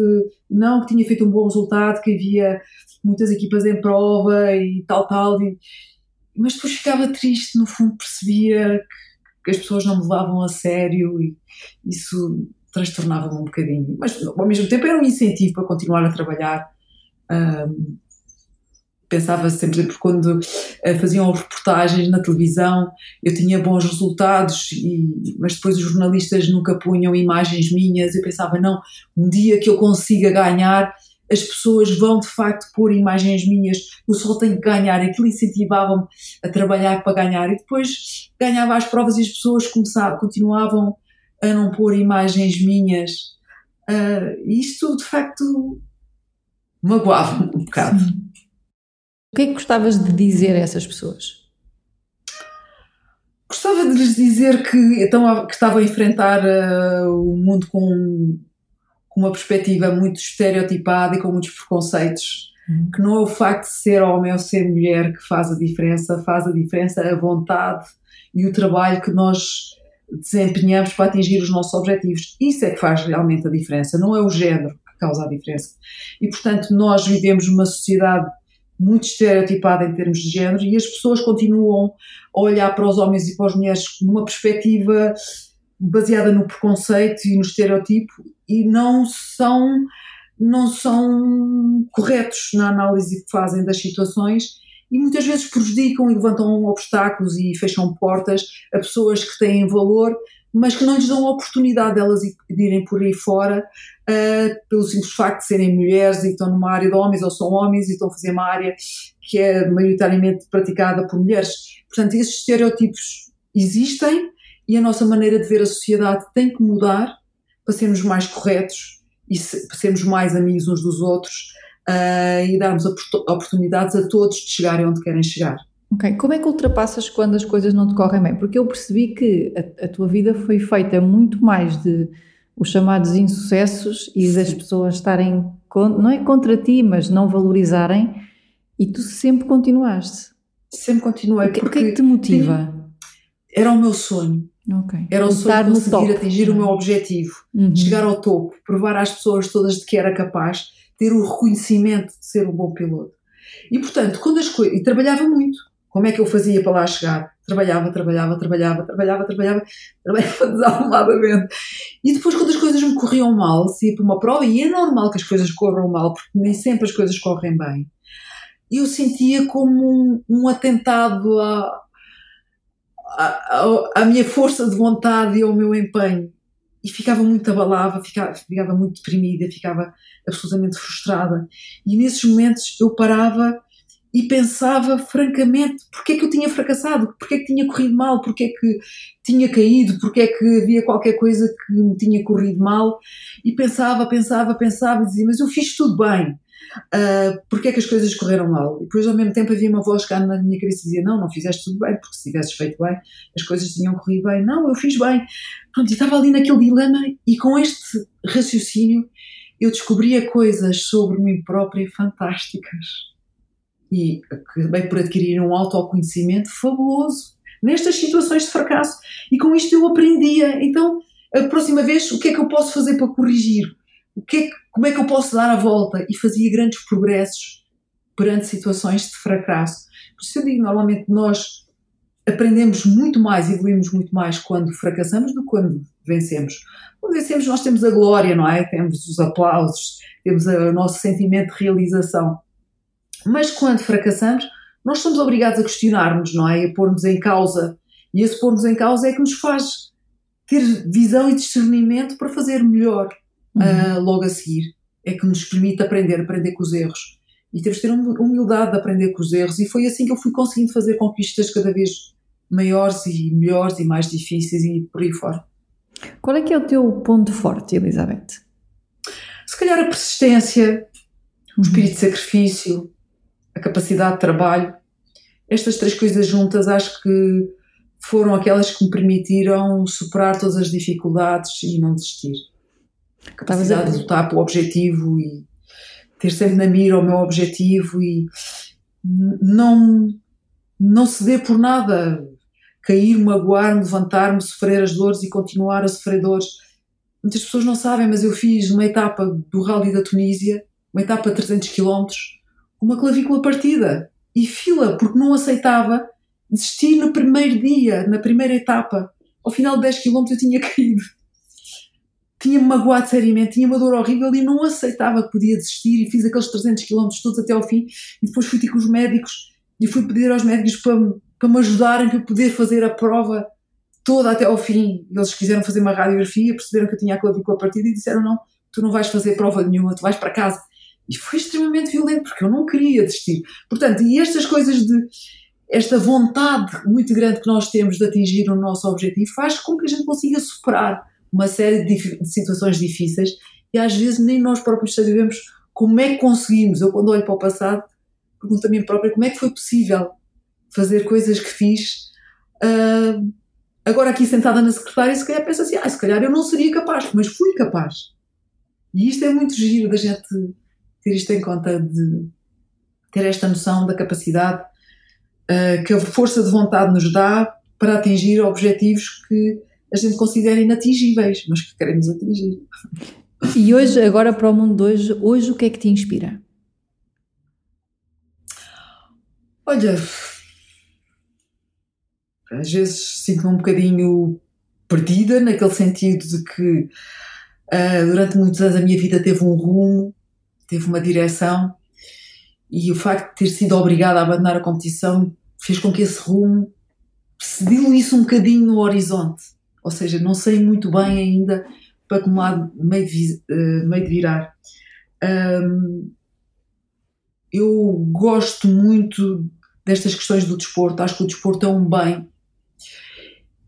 não, que tinha feito um bom resultado, que havia muitas equipas em prova e tal, tal. E, mas depois ficava triste, no fundo percebia que, que as pessoas não me levavam a sério e isso transtornava-me um bocadinho. Mas ao mesmo tempo era um incentivo para continuar a trabalhar. Um, pensava sempre, porque quando uh, faziam reportagens na televisão eu tinha bons resultados, e, mas depois os jornalistas nunca punham imagens minhas. Eu pensava, não, um dia que eu consiga ganhar, as pessoas vão de facto pôr imagens minhas, eu só tenho que ganhar. Aquilo incentivava-me a trabalhar para ganhar. E depois ganhava as provas e as pessoas começavam, continuavam a não pôr imagens minhas. Uh, isto de facto magoava-me um bocado. Sim. O que é que gostavas de dizer a essas pessoas? Gostava de lhes dizer que, então, que estavam a enfrentar uh, o mundo com, com, uma perspectiva muito estereotipada e com muitos preconceitos. Hum. Que não é o facto de ser homem ou ser mulher que faz a diferença, faz a diferença a vontade e o trabalho que nós desempenhamos para atingir os nossos objetivos. Isso é que faz realmente a diferença, não é o género que causa a diferença. E, portanto, nós vivemos numa sociedade muito estereotipada em termos de género e as pessoas continuam a olhar para os homens e para as mulheres numa perspectiva baseada no preconceito e no estereotipo e não são não são corretos na análise que fazem das situações e muitas vezes prejudicam e levantam obstáculos e fecham portas a pessoas que têm valor mas que não lhes dão a oportunidade delas de irem por aí fora uh, pelo simples facto de serem mulheres e estão numa área de homens ou são homens e estão a fazer uma área que é maioritariamente praticada por mulheres. Portanto, esses estereótipos existem e a nossa maneira de ver a sociedade tem que mudar para sermos mais corretos e se, para sermos mais amigos uns dos outros uh, e darmos oportunidades a todos de chegarem onde querem chegar. Ok, como é que ultrapassas quando as coisas não te correm bem? Porque eu percebi que a, a tua vida foi feita muito mais de os chamados insucessos e das pessoas estarem, não é contra ti, mas não valorizarem, e tu sempre continuaste. Sempre continuei. O que, o que é que te motiva? Era o meu sonho. Okay. Era o sonho de conseguir atingir o meu objetivo, uhum. chegar ao topo, provar às pessoas todas de que era capaz, ter o reconhecimento de ser um bom piloto. E portanto, quando as coisas. E trabalhava muito. Como é que eu fazia para lá chegar? Trabalhava, trabalhava, trabalhava, trabalhava, trabalhava, trabalhava desalmadamente. E depois, quando as coisas me corriam mal, se ia para uma prova, e é normal que as coisas corram mal, porque nem sempre as coisas correm bem, eu sentia como um, um atentado à, à, minha força de vontade e ao meu empenho. E ficava muito abalada, ficava, ficava muito deprimida, ficava absolutamente frustrada. E nesses momentos eu parava e pensava francamente porque é que eu tinha fracassado, porque é que tinha corrido mal, porque é que tinha caído, porque é que havia qualquer coisa que me tinha corrido mal? E pensava, pensava, pensava e dizia, mas eu fiz tudo bem, uh, porque é que as coisas correram mal? E depois ao mesmo tempo havia uma voz cá na minha cabeça e dizia, não, não fizeste tudo bem, porque se tivesses feito bem as coisas tinham corrido bem, não, eu fiz bem. Pronto, e estava ali naquele dilema e com este raciocínio eu descobria coisas sobre mim própria fantásticas e acabei por adquirir um autoconhecimento fabuloso nestas situações de fracasso. E com isto eu aprendia. Então, a próxima vez, o que é que eu posso fazer para corrigir? O é que, como é que eu posso dar a volta? E fazia grandes progressos perante situações de fracasso. Por isso eu digo, normalmente nós aprendemos muito mais, evoluímos muito mais quando fracassamos do que quando vencemos. Quando vencemos nós temos a glória, não é? Temos os aplausos, temos o nosso sentimento de realização. Mas quando fracassamos, nós somos obrigados a questionar-nos, não é? A pôr-nos em causa. E esse pôr-nos em causa é que nos faz ter visão e discernimento para fazer melhor uhum. uh, logo a seguir. É que nos permite aprender, aprender com os erros. E temos de ter humildade de aprender com os erros. E foi assim que eu fui conseguindo fazer conquistas cada vez maiores e melhores e mais difíceis e por aí fora. Qual é que é o teu ponto forte, Elizabeth? Se calhar a persistência, o espírito de sacrifício, a capacidade de trabalho. Estas três coisas juntas acho que foram aquelas que me permitiram superar todas as dificuldades e não desistir. A capacidade de lutar pelo objetivo e ter sempre na mira o meu objetivo e não, não ceder por nada. Cair, magoar-me, levantar-me, sofrer as dores e continuar a sofrer dores. Muitas pessoas não sabem, mas eu fiz uma etapa do Rally da Tunísia, uma etapa de 300 km, uma clavícula partida e fila, porque não aceitava desistir no primeiro dia, na primeira etapa. Ao final de 10 km eu tinha caído. Tinha-me magoado seriamente, tinha uma dor horrível e não aceitava que podia desistir e fiz aqueles 300 km todos até ao fim e depois fui ter com os médicos e fui pedir aos médicos para, para me ajudarem para eu poder fazer a prova toda até ao fim. Eles quiseram fazer uma radiografia, perceberam que eu tinha a clavícula partida e disseram não, tu não vais fazer prova nenhuma, tu vais para casa. E foi extremamente violento, porque eu não queria desistir. Portanto, e estas coisas de. Esta vontade muito grande que nós temos de atingir o nosso objetivo faz com que a gente consiga superar uma série de, de situações difíceis e às vezes nem nós próprios sabemos como é que conseguimos. Eu, quando olho para o passado, pergunto a mim própria como é que foi possível fazer coisas que fiz. Uh, agora, aqui sentada na secretária, se calhar penso assim: ah, se calhar eu não seria capaz, mas fui capaz. E isto é muito giro da gente ter isto em conta, de ter esta noção da capacidade uh, que a força de vontade nos dá para atingir objetivos que a gente considera inatingíveis, mas que queremos atingir. E hoje, agora para o mundo de hoje, hoje o que é que te inspira? Olha, às vezes sinto-me um bocadinho perdida, naquele sentido de que uh, durante muitos anos a minha vida teve um rumo teve uma direção e o facto de ter sido obrigada a abandonar a competição fez com que esse rumo se diluísse um bocadinho no horizonte. Ou seja, não sei muito bem ainda para que lado meio de, uh, meio de virar. Um, eu gosto muito destas questões do desporto, acho que o desporto é um bem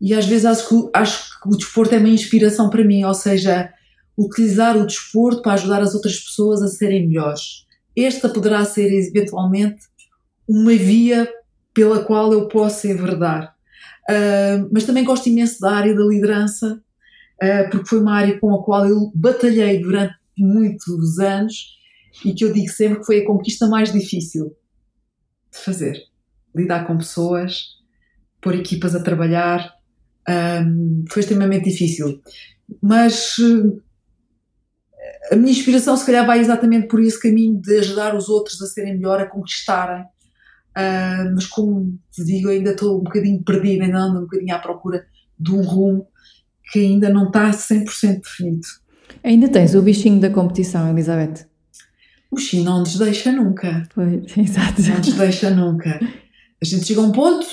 e às vezes acho que, acho que o desporto é uma inspiração para mim, ou seja, utilizar o desporto para ajudar as outras pessoas a serem melhores. Esta poderá ser eventualmente uma via pela qual eu possa enverdar. Uh, mas também gosto imenso da área da liderança, uh, porque foi uma área com a qual eu batalhei durante muitos anos e que eu digo sempre que foi a conquista mais difícil de fazer. Lidar com pessoas, pôr equipas a trabalhar, Um, foi extremamente difícil. Mas a minha inspiração, se calhar, vai exatamente por esse caminho de ajudar os outros a serem melhor, a conquistarem. Uh, mas, como te digo, ainda estou um bocadinho perdida, ainda ando um bocadinho à procura de um rumo que ainda não está 100% definido. Ainda tens o bichinho da competição, Elizabeth? O bichinho não nos deixa nunca. Pois, exato. Não nos deixa nunca. A gente chega a um ponto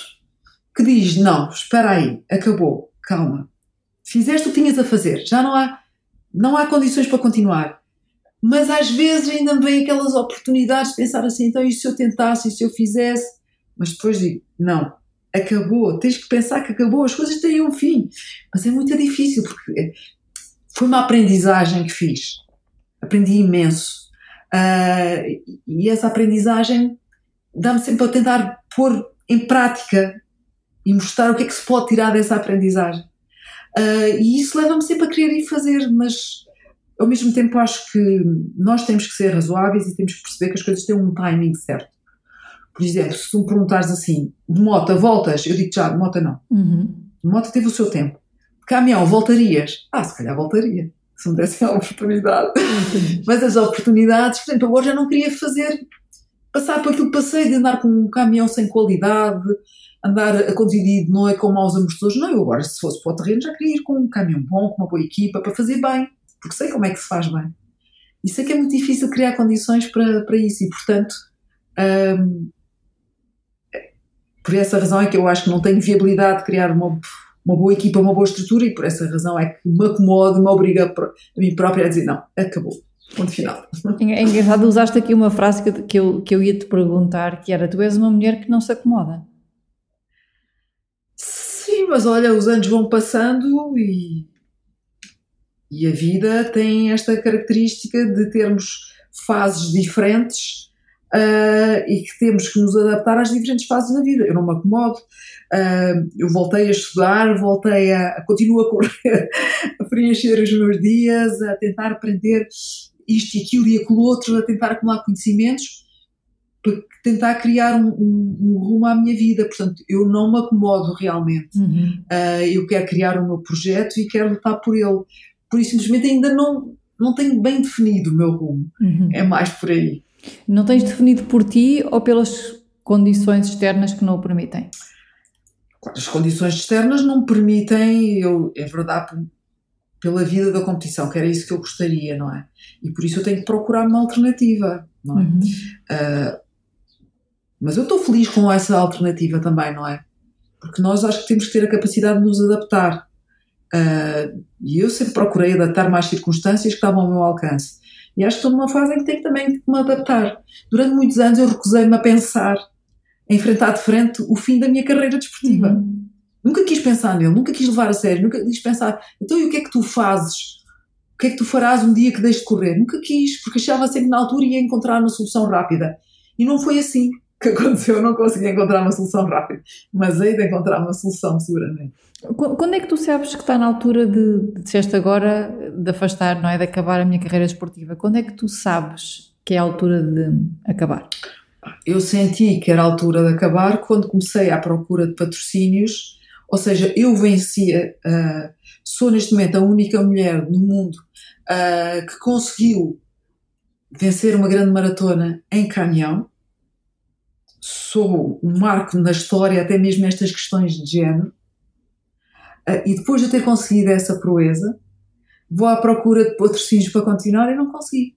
que diz: não, espera aí, acabou, calma. Fizeste o que tinhas a fazer, já não há não há condições para continuar. Mas às vezes ainda me vêm aquelas oportunidades de pensar assim, então e se eu tentasse, e se eu fizesse? Mas depois digo, não, acabou, tens que pensar que acabou, as coisas têm um fim. Mas é muito difícil, porque foi uma aprendizagem que fiz. Aprendi imenso. Uh, e essa aprendizagem dá-me sempre a tentar pôr em prática e mostrar o que é que se pode tirar dessa aprendizagem. Uh, e isso leva-me sempre a querer ir fazer, mas ao mesmo tempo acho que nós temos que ser razoáveis e temos que perceber que as coisas têm um timing certo. Por exemplo, se tu me perguntares assim, de moto voltas, eu digo já, de moto não. Uhum. De moto teve o seu tempo. De caminhão, voltarias? Ah, se calhar voltaria, se me dessem a oportunidade. Mas as oportunidades, por exemplo, agora já não queria fazer, passar por aquilo que passei de andar com um caminhão sem qualidade, andar a conduzir de noite com maus amortecedores. Não, eu agora, se fosse para o terreno, já queria ir com um caminhão bom, com uma boa equipa, para fazer bem, porque sei como é que se faz bem. E sei que é muito difícil criar condições para, para isso, e portanto, hum, por essa razão é que eu acho que não tenho viabilidade de criar uma, uma boa equipa, uma boa estrutura, e por essa razão é que me acomodo, me obriga a mim própria a dizer: não, acabou. Ponto final. É engraçado, usaste aqui uma frase que, que, eu, que eu ia te perguntar, que era, tu és uma mulher que não se acomoda mas olha, os anos vão passando e, e a vida tem esta característica de termos fases diferentes uh, e que temos que nos adaptar às diferentes fases da vida. Eu não me acomodo, uh, eu voltei a estudar, voltei a, a continuo a correr, a preencher os meus dias, a tentar aprender isto e aquilo e aquilo outro, a tentar acumular conhecimentos para tentar criar um, um, um, rumo à minha vida. Portanto, eu não me acomodo realmente. Uhum. Uh, eu quero criar o meu projeto e quero lutar por ele. Por isso, simplesmente ainda não, não tenho bem definido o meu rumo. Uhum. É mais por aí. Não tens definido por ti ou pelas condições externas que não o permitem? As condições externas não permitem, eu, é verdade, pela vida da competição, que era isso que eu gostaria, não é? E por isso eu tenho que procurar uma alternativa, não é? Uhum. Uh, mas eu estou feliz com essa alternativa também, não é? Porque nós acho que temos que ter a capacidade de nos adaptar. Uh, e eu sempre procurei adaptar-me às circunstâncias que estavam ao meu alcance. E acho que estou numa fase em que tenho também que me adaptar. Durante muitos anos eu recusei-me a pensar, a enfrentar de frente o fim da minha carreira desportiva. Uhum. Nunca quis pensar nele, nunca quis levar a sério, nunca quis pensar, então e o que é que tu fazes? O que é que tu farás um dia que deixes de correr? Nunca quis, porque achava sempre que na altura ia encontrar uma solução rápida. E não foi assim que aconteceu, eu não consegui encontrar uma solução rápida, mas hei de encontrar uma solução seguramente. Quando é que tu sabes que está na altura de, disseste agora, de afastar, não é, de acabar a minha carreira esportiva? Quando é que tu sabes que é a altura de acabar? Eu senti que era a altura de acabar quando comecei à procura de patrocínios, ou seja, eu vencia, uh, sou neste momento a única mulher no mundo uh, que conseguiu vencer uma grande maratona em caminhão, sou um marco na história, até mesmo nestas questões de género. Uh, e depois de ter conseguido essa proeza, vou à procura de patrocínios para continuar e não consegui.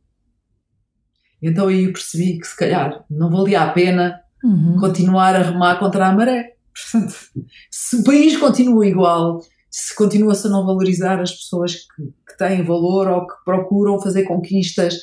Então aí eu percebi que se calhar não valia a pena uhum. continuar a remar contra a maré. Portanto, se o país continua igual, se continua-se a não valorizar as pessoas que, que, têm valor ou que procuram fazer conquistas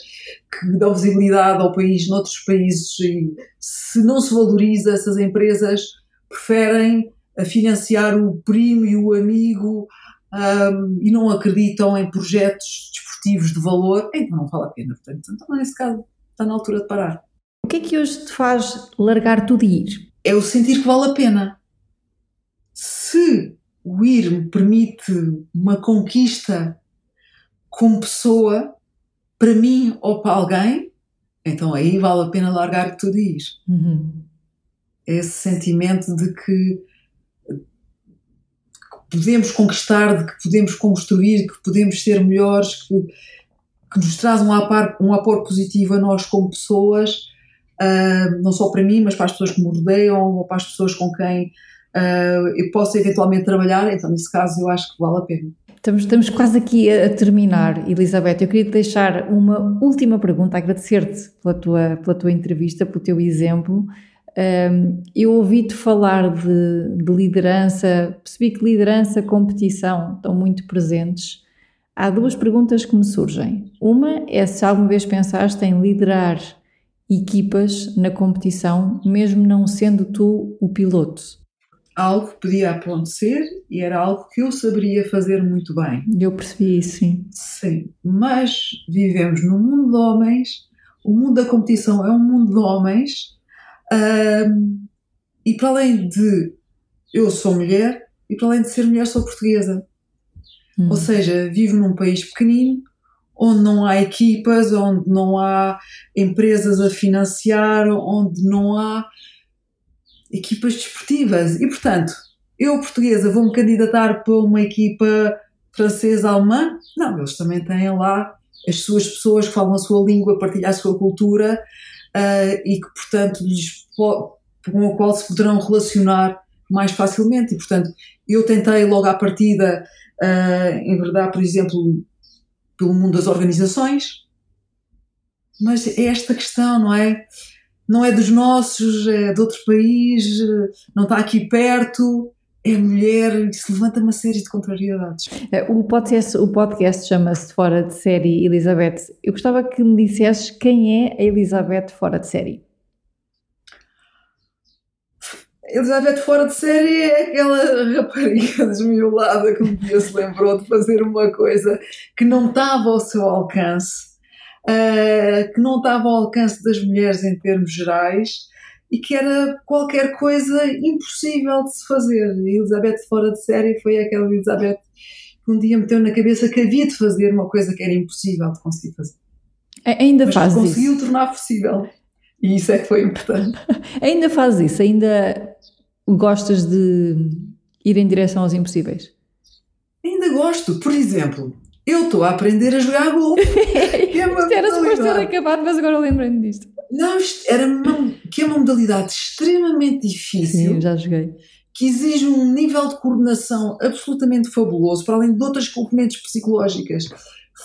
que dão visibilidade ao país noutros países, e se não se valoriza, essas empresas preferem financiar o primo e o amigo um, e não acreditam em projetos desportivos de valor, então não vale a pena. Portanto, então, nesse caso, está na altura de parar. O que é que hoje te faz largar tudo e ir? É o sentir que vale a pena. Se o ir me permite uma conquista como pessoa, para mim ou para alguém, então aí vale a pena largar tudo e ir. Uhum. Esse sentimento de que podemos conquistar, de que podemos construir, que podemos ser melhores, que, que nos traz um apoio, um apoio positivo a nós como pessoas, uh, não só para mim, mas para as pessoas que me rodeiam ou para as pessoas com quem uh, eu posso eventualmente trabalhar. Então, nesse caso, eu acho que vale a pena. Estamos, estamos quase aqui a, a terminar, Elizabeth. Eu queria te deixar uma última pergunta, agradecer-te pela tua, pela tua entrevista, pelo teu exemplo. Um, eu ouvi-te falar de, de, liderança, percebi que liderança, competição estão muito presentes. Há duas perguntas que me surgem. Uma é se alguma vez pensaste em liderar equipas na competição, mesmo não sendo tu o piloto. Algo que podia acontecer e era algo que eu saberia fazer muito bem. Eu percebi isso, sim. Sim, mas vivemos num mundo de homens, o mundo da competição é um mundo de homens, um, e para além de eu sou mulher, e para além de ser mulher, sou portuguesa. Hum. Ou seja, vivo num país pequenino, onde não há equipas, onde não há empresas a financiar, onde não há equipas desportivas. E, portanto, eu, portuguesa, vou-me candidatar para uma equipa francesa-alemã? Não, eles também têm lá as suas pessoas que falam a sua língua, partilham a sua cultura uh, e que, portanto, lhes, com a qual se poderão relacionar mais facilmente. E, portanto, eu tentei logo à partida, uh, em verdade, por exemplo, pelo mundo das organizações, mas é esta questão, não é? Não é dos nossos, é de outro país, não está aqui perto, é mulher, isso levanta uma série de contrariedades. É, o podcast, o podcast chama-se Fora de Série Elizabeth. Eu gostava que me dissesses quem é a Elizabeth fora de série. Elizabeth fora de série é aquela rapariga desmiolada que um dia se lembrou de fazer uma coisa que não estava ao seu alcance, uh, que não estava ao alcance das mulheres em termos gerais e que era qualquer coisa impossível de se fazer. E Elizabeth fora de série foi aquela Elizabeth que um dia meteu na cabeça que havia de fazer uma coisa que era impossível de conseguir fazer. Ainda Mas faz conseguiu isso. tornar possível. E isso é que foi importante. ainda faz isso, ainda gostas de ir em direção aos impossíveis? Ainda gosto. Por exemplo, eu estou a aprender a jogar golfe. é isto era suposto ter acabado, mas agora lembrei-me disto. Não, era uma, que é uma modalidade extremamente difícil. Sim, já joguei. Que exige um nível de coordenação absolutamente fabuloso, para além de outras componentes psicológicas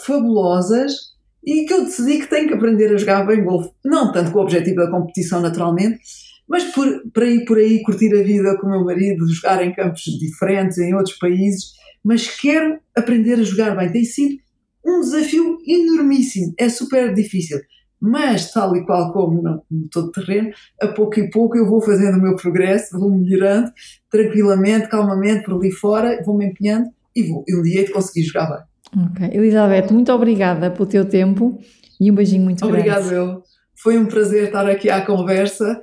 fabulosas e que eu decidi que tenho que aprender a jogar bem golfe. Não tanto com o objetivo da competição, naturalmente, mas por, para ir por aí curtir a vida com o meu marido, jogar em campos diferentes, em outros países, mas quero aprender a jogar bem. Tem sido um desafio enormíssimo, é super difícil. Mas, tal e qual como no, no todo terreno, a pouco e pouco eu vou fazendo o meu progresso, vou melhorando tranquilamente, calmamente, por ali fora, vou-me empenhando e vou. E um dia de conseguir jogar bem. Ok. Elizabeth, muito obrigada pelo teu tempo e um beijinho muito Obrigado, grande. Obrigado, eu. Foi um prazer estar aqui à conversa.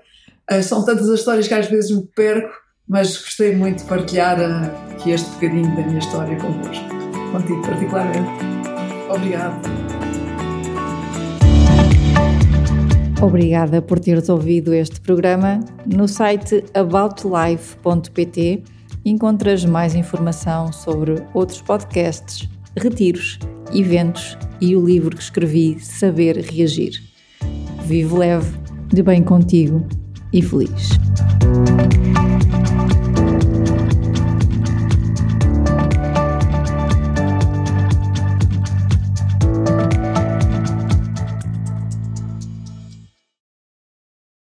Uh, são tantas as histórias que às vezes me perco, mas gostei muito de partilhar uh, aqui este bocadinho da minha história convosco, contigo particularmente. Obrigado. Obrigada por teres ouvido este programa. No site aboutlife.pt encontras mais informação sobre outros podcasts retiros, eventos e o livro que escrevi Saber Reagir. Vivo leve, de bem contigo e feliz.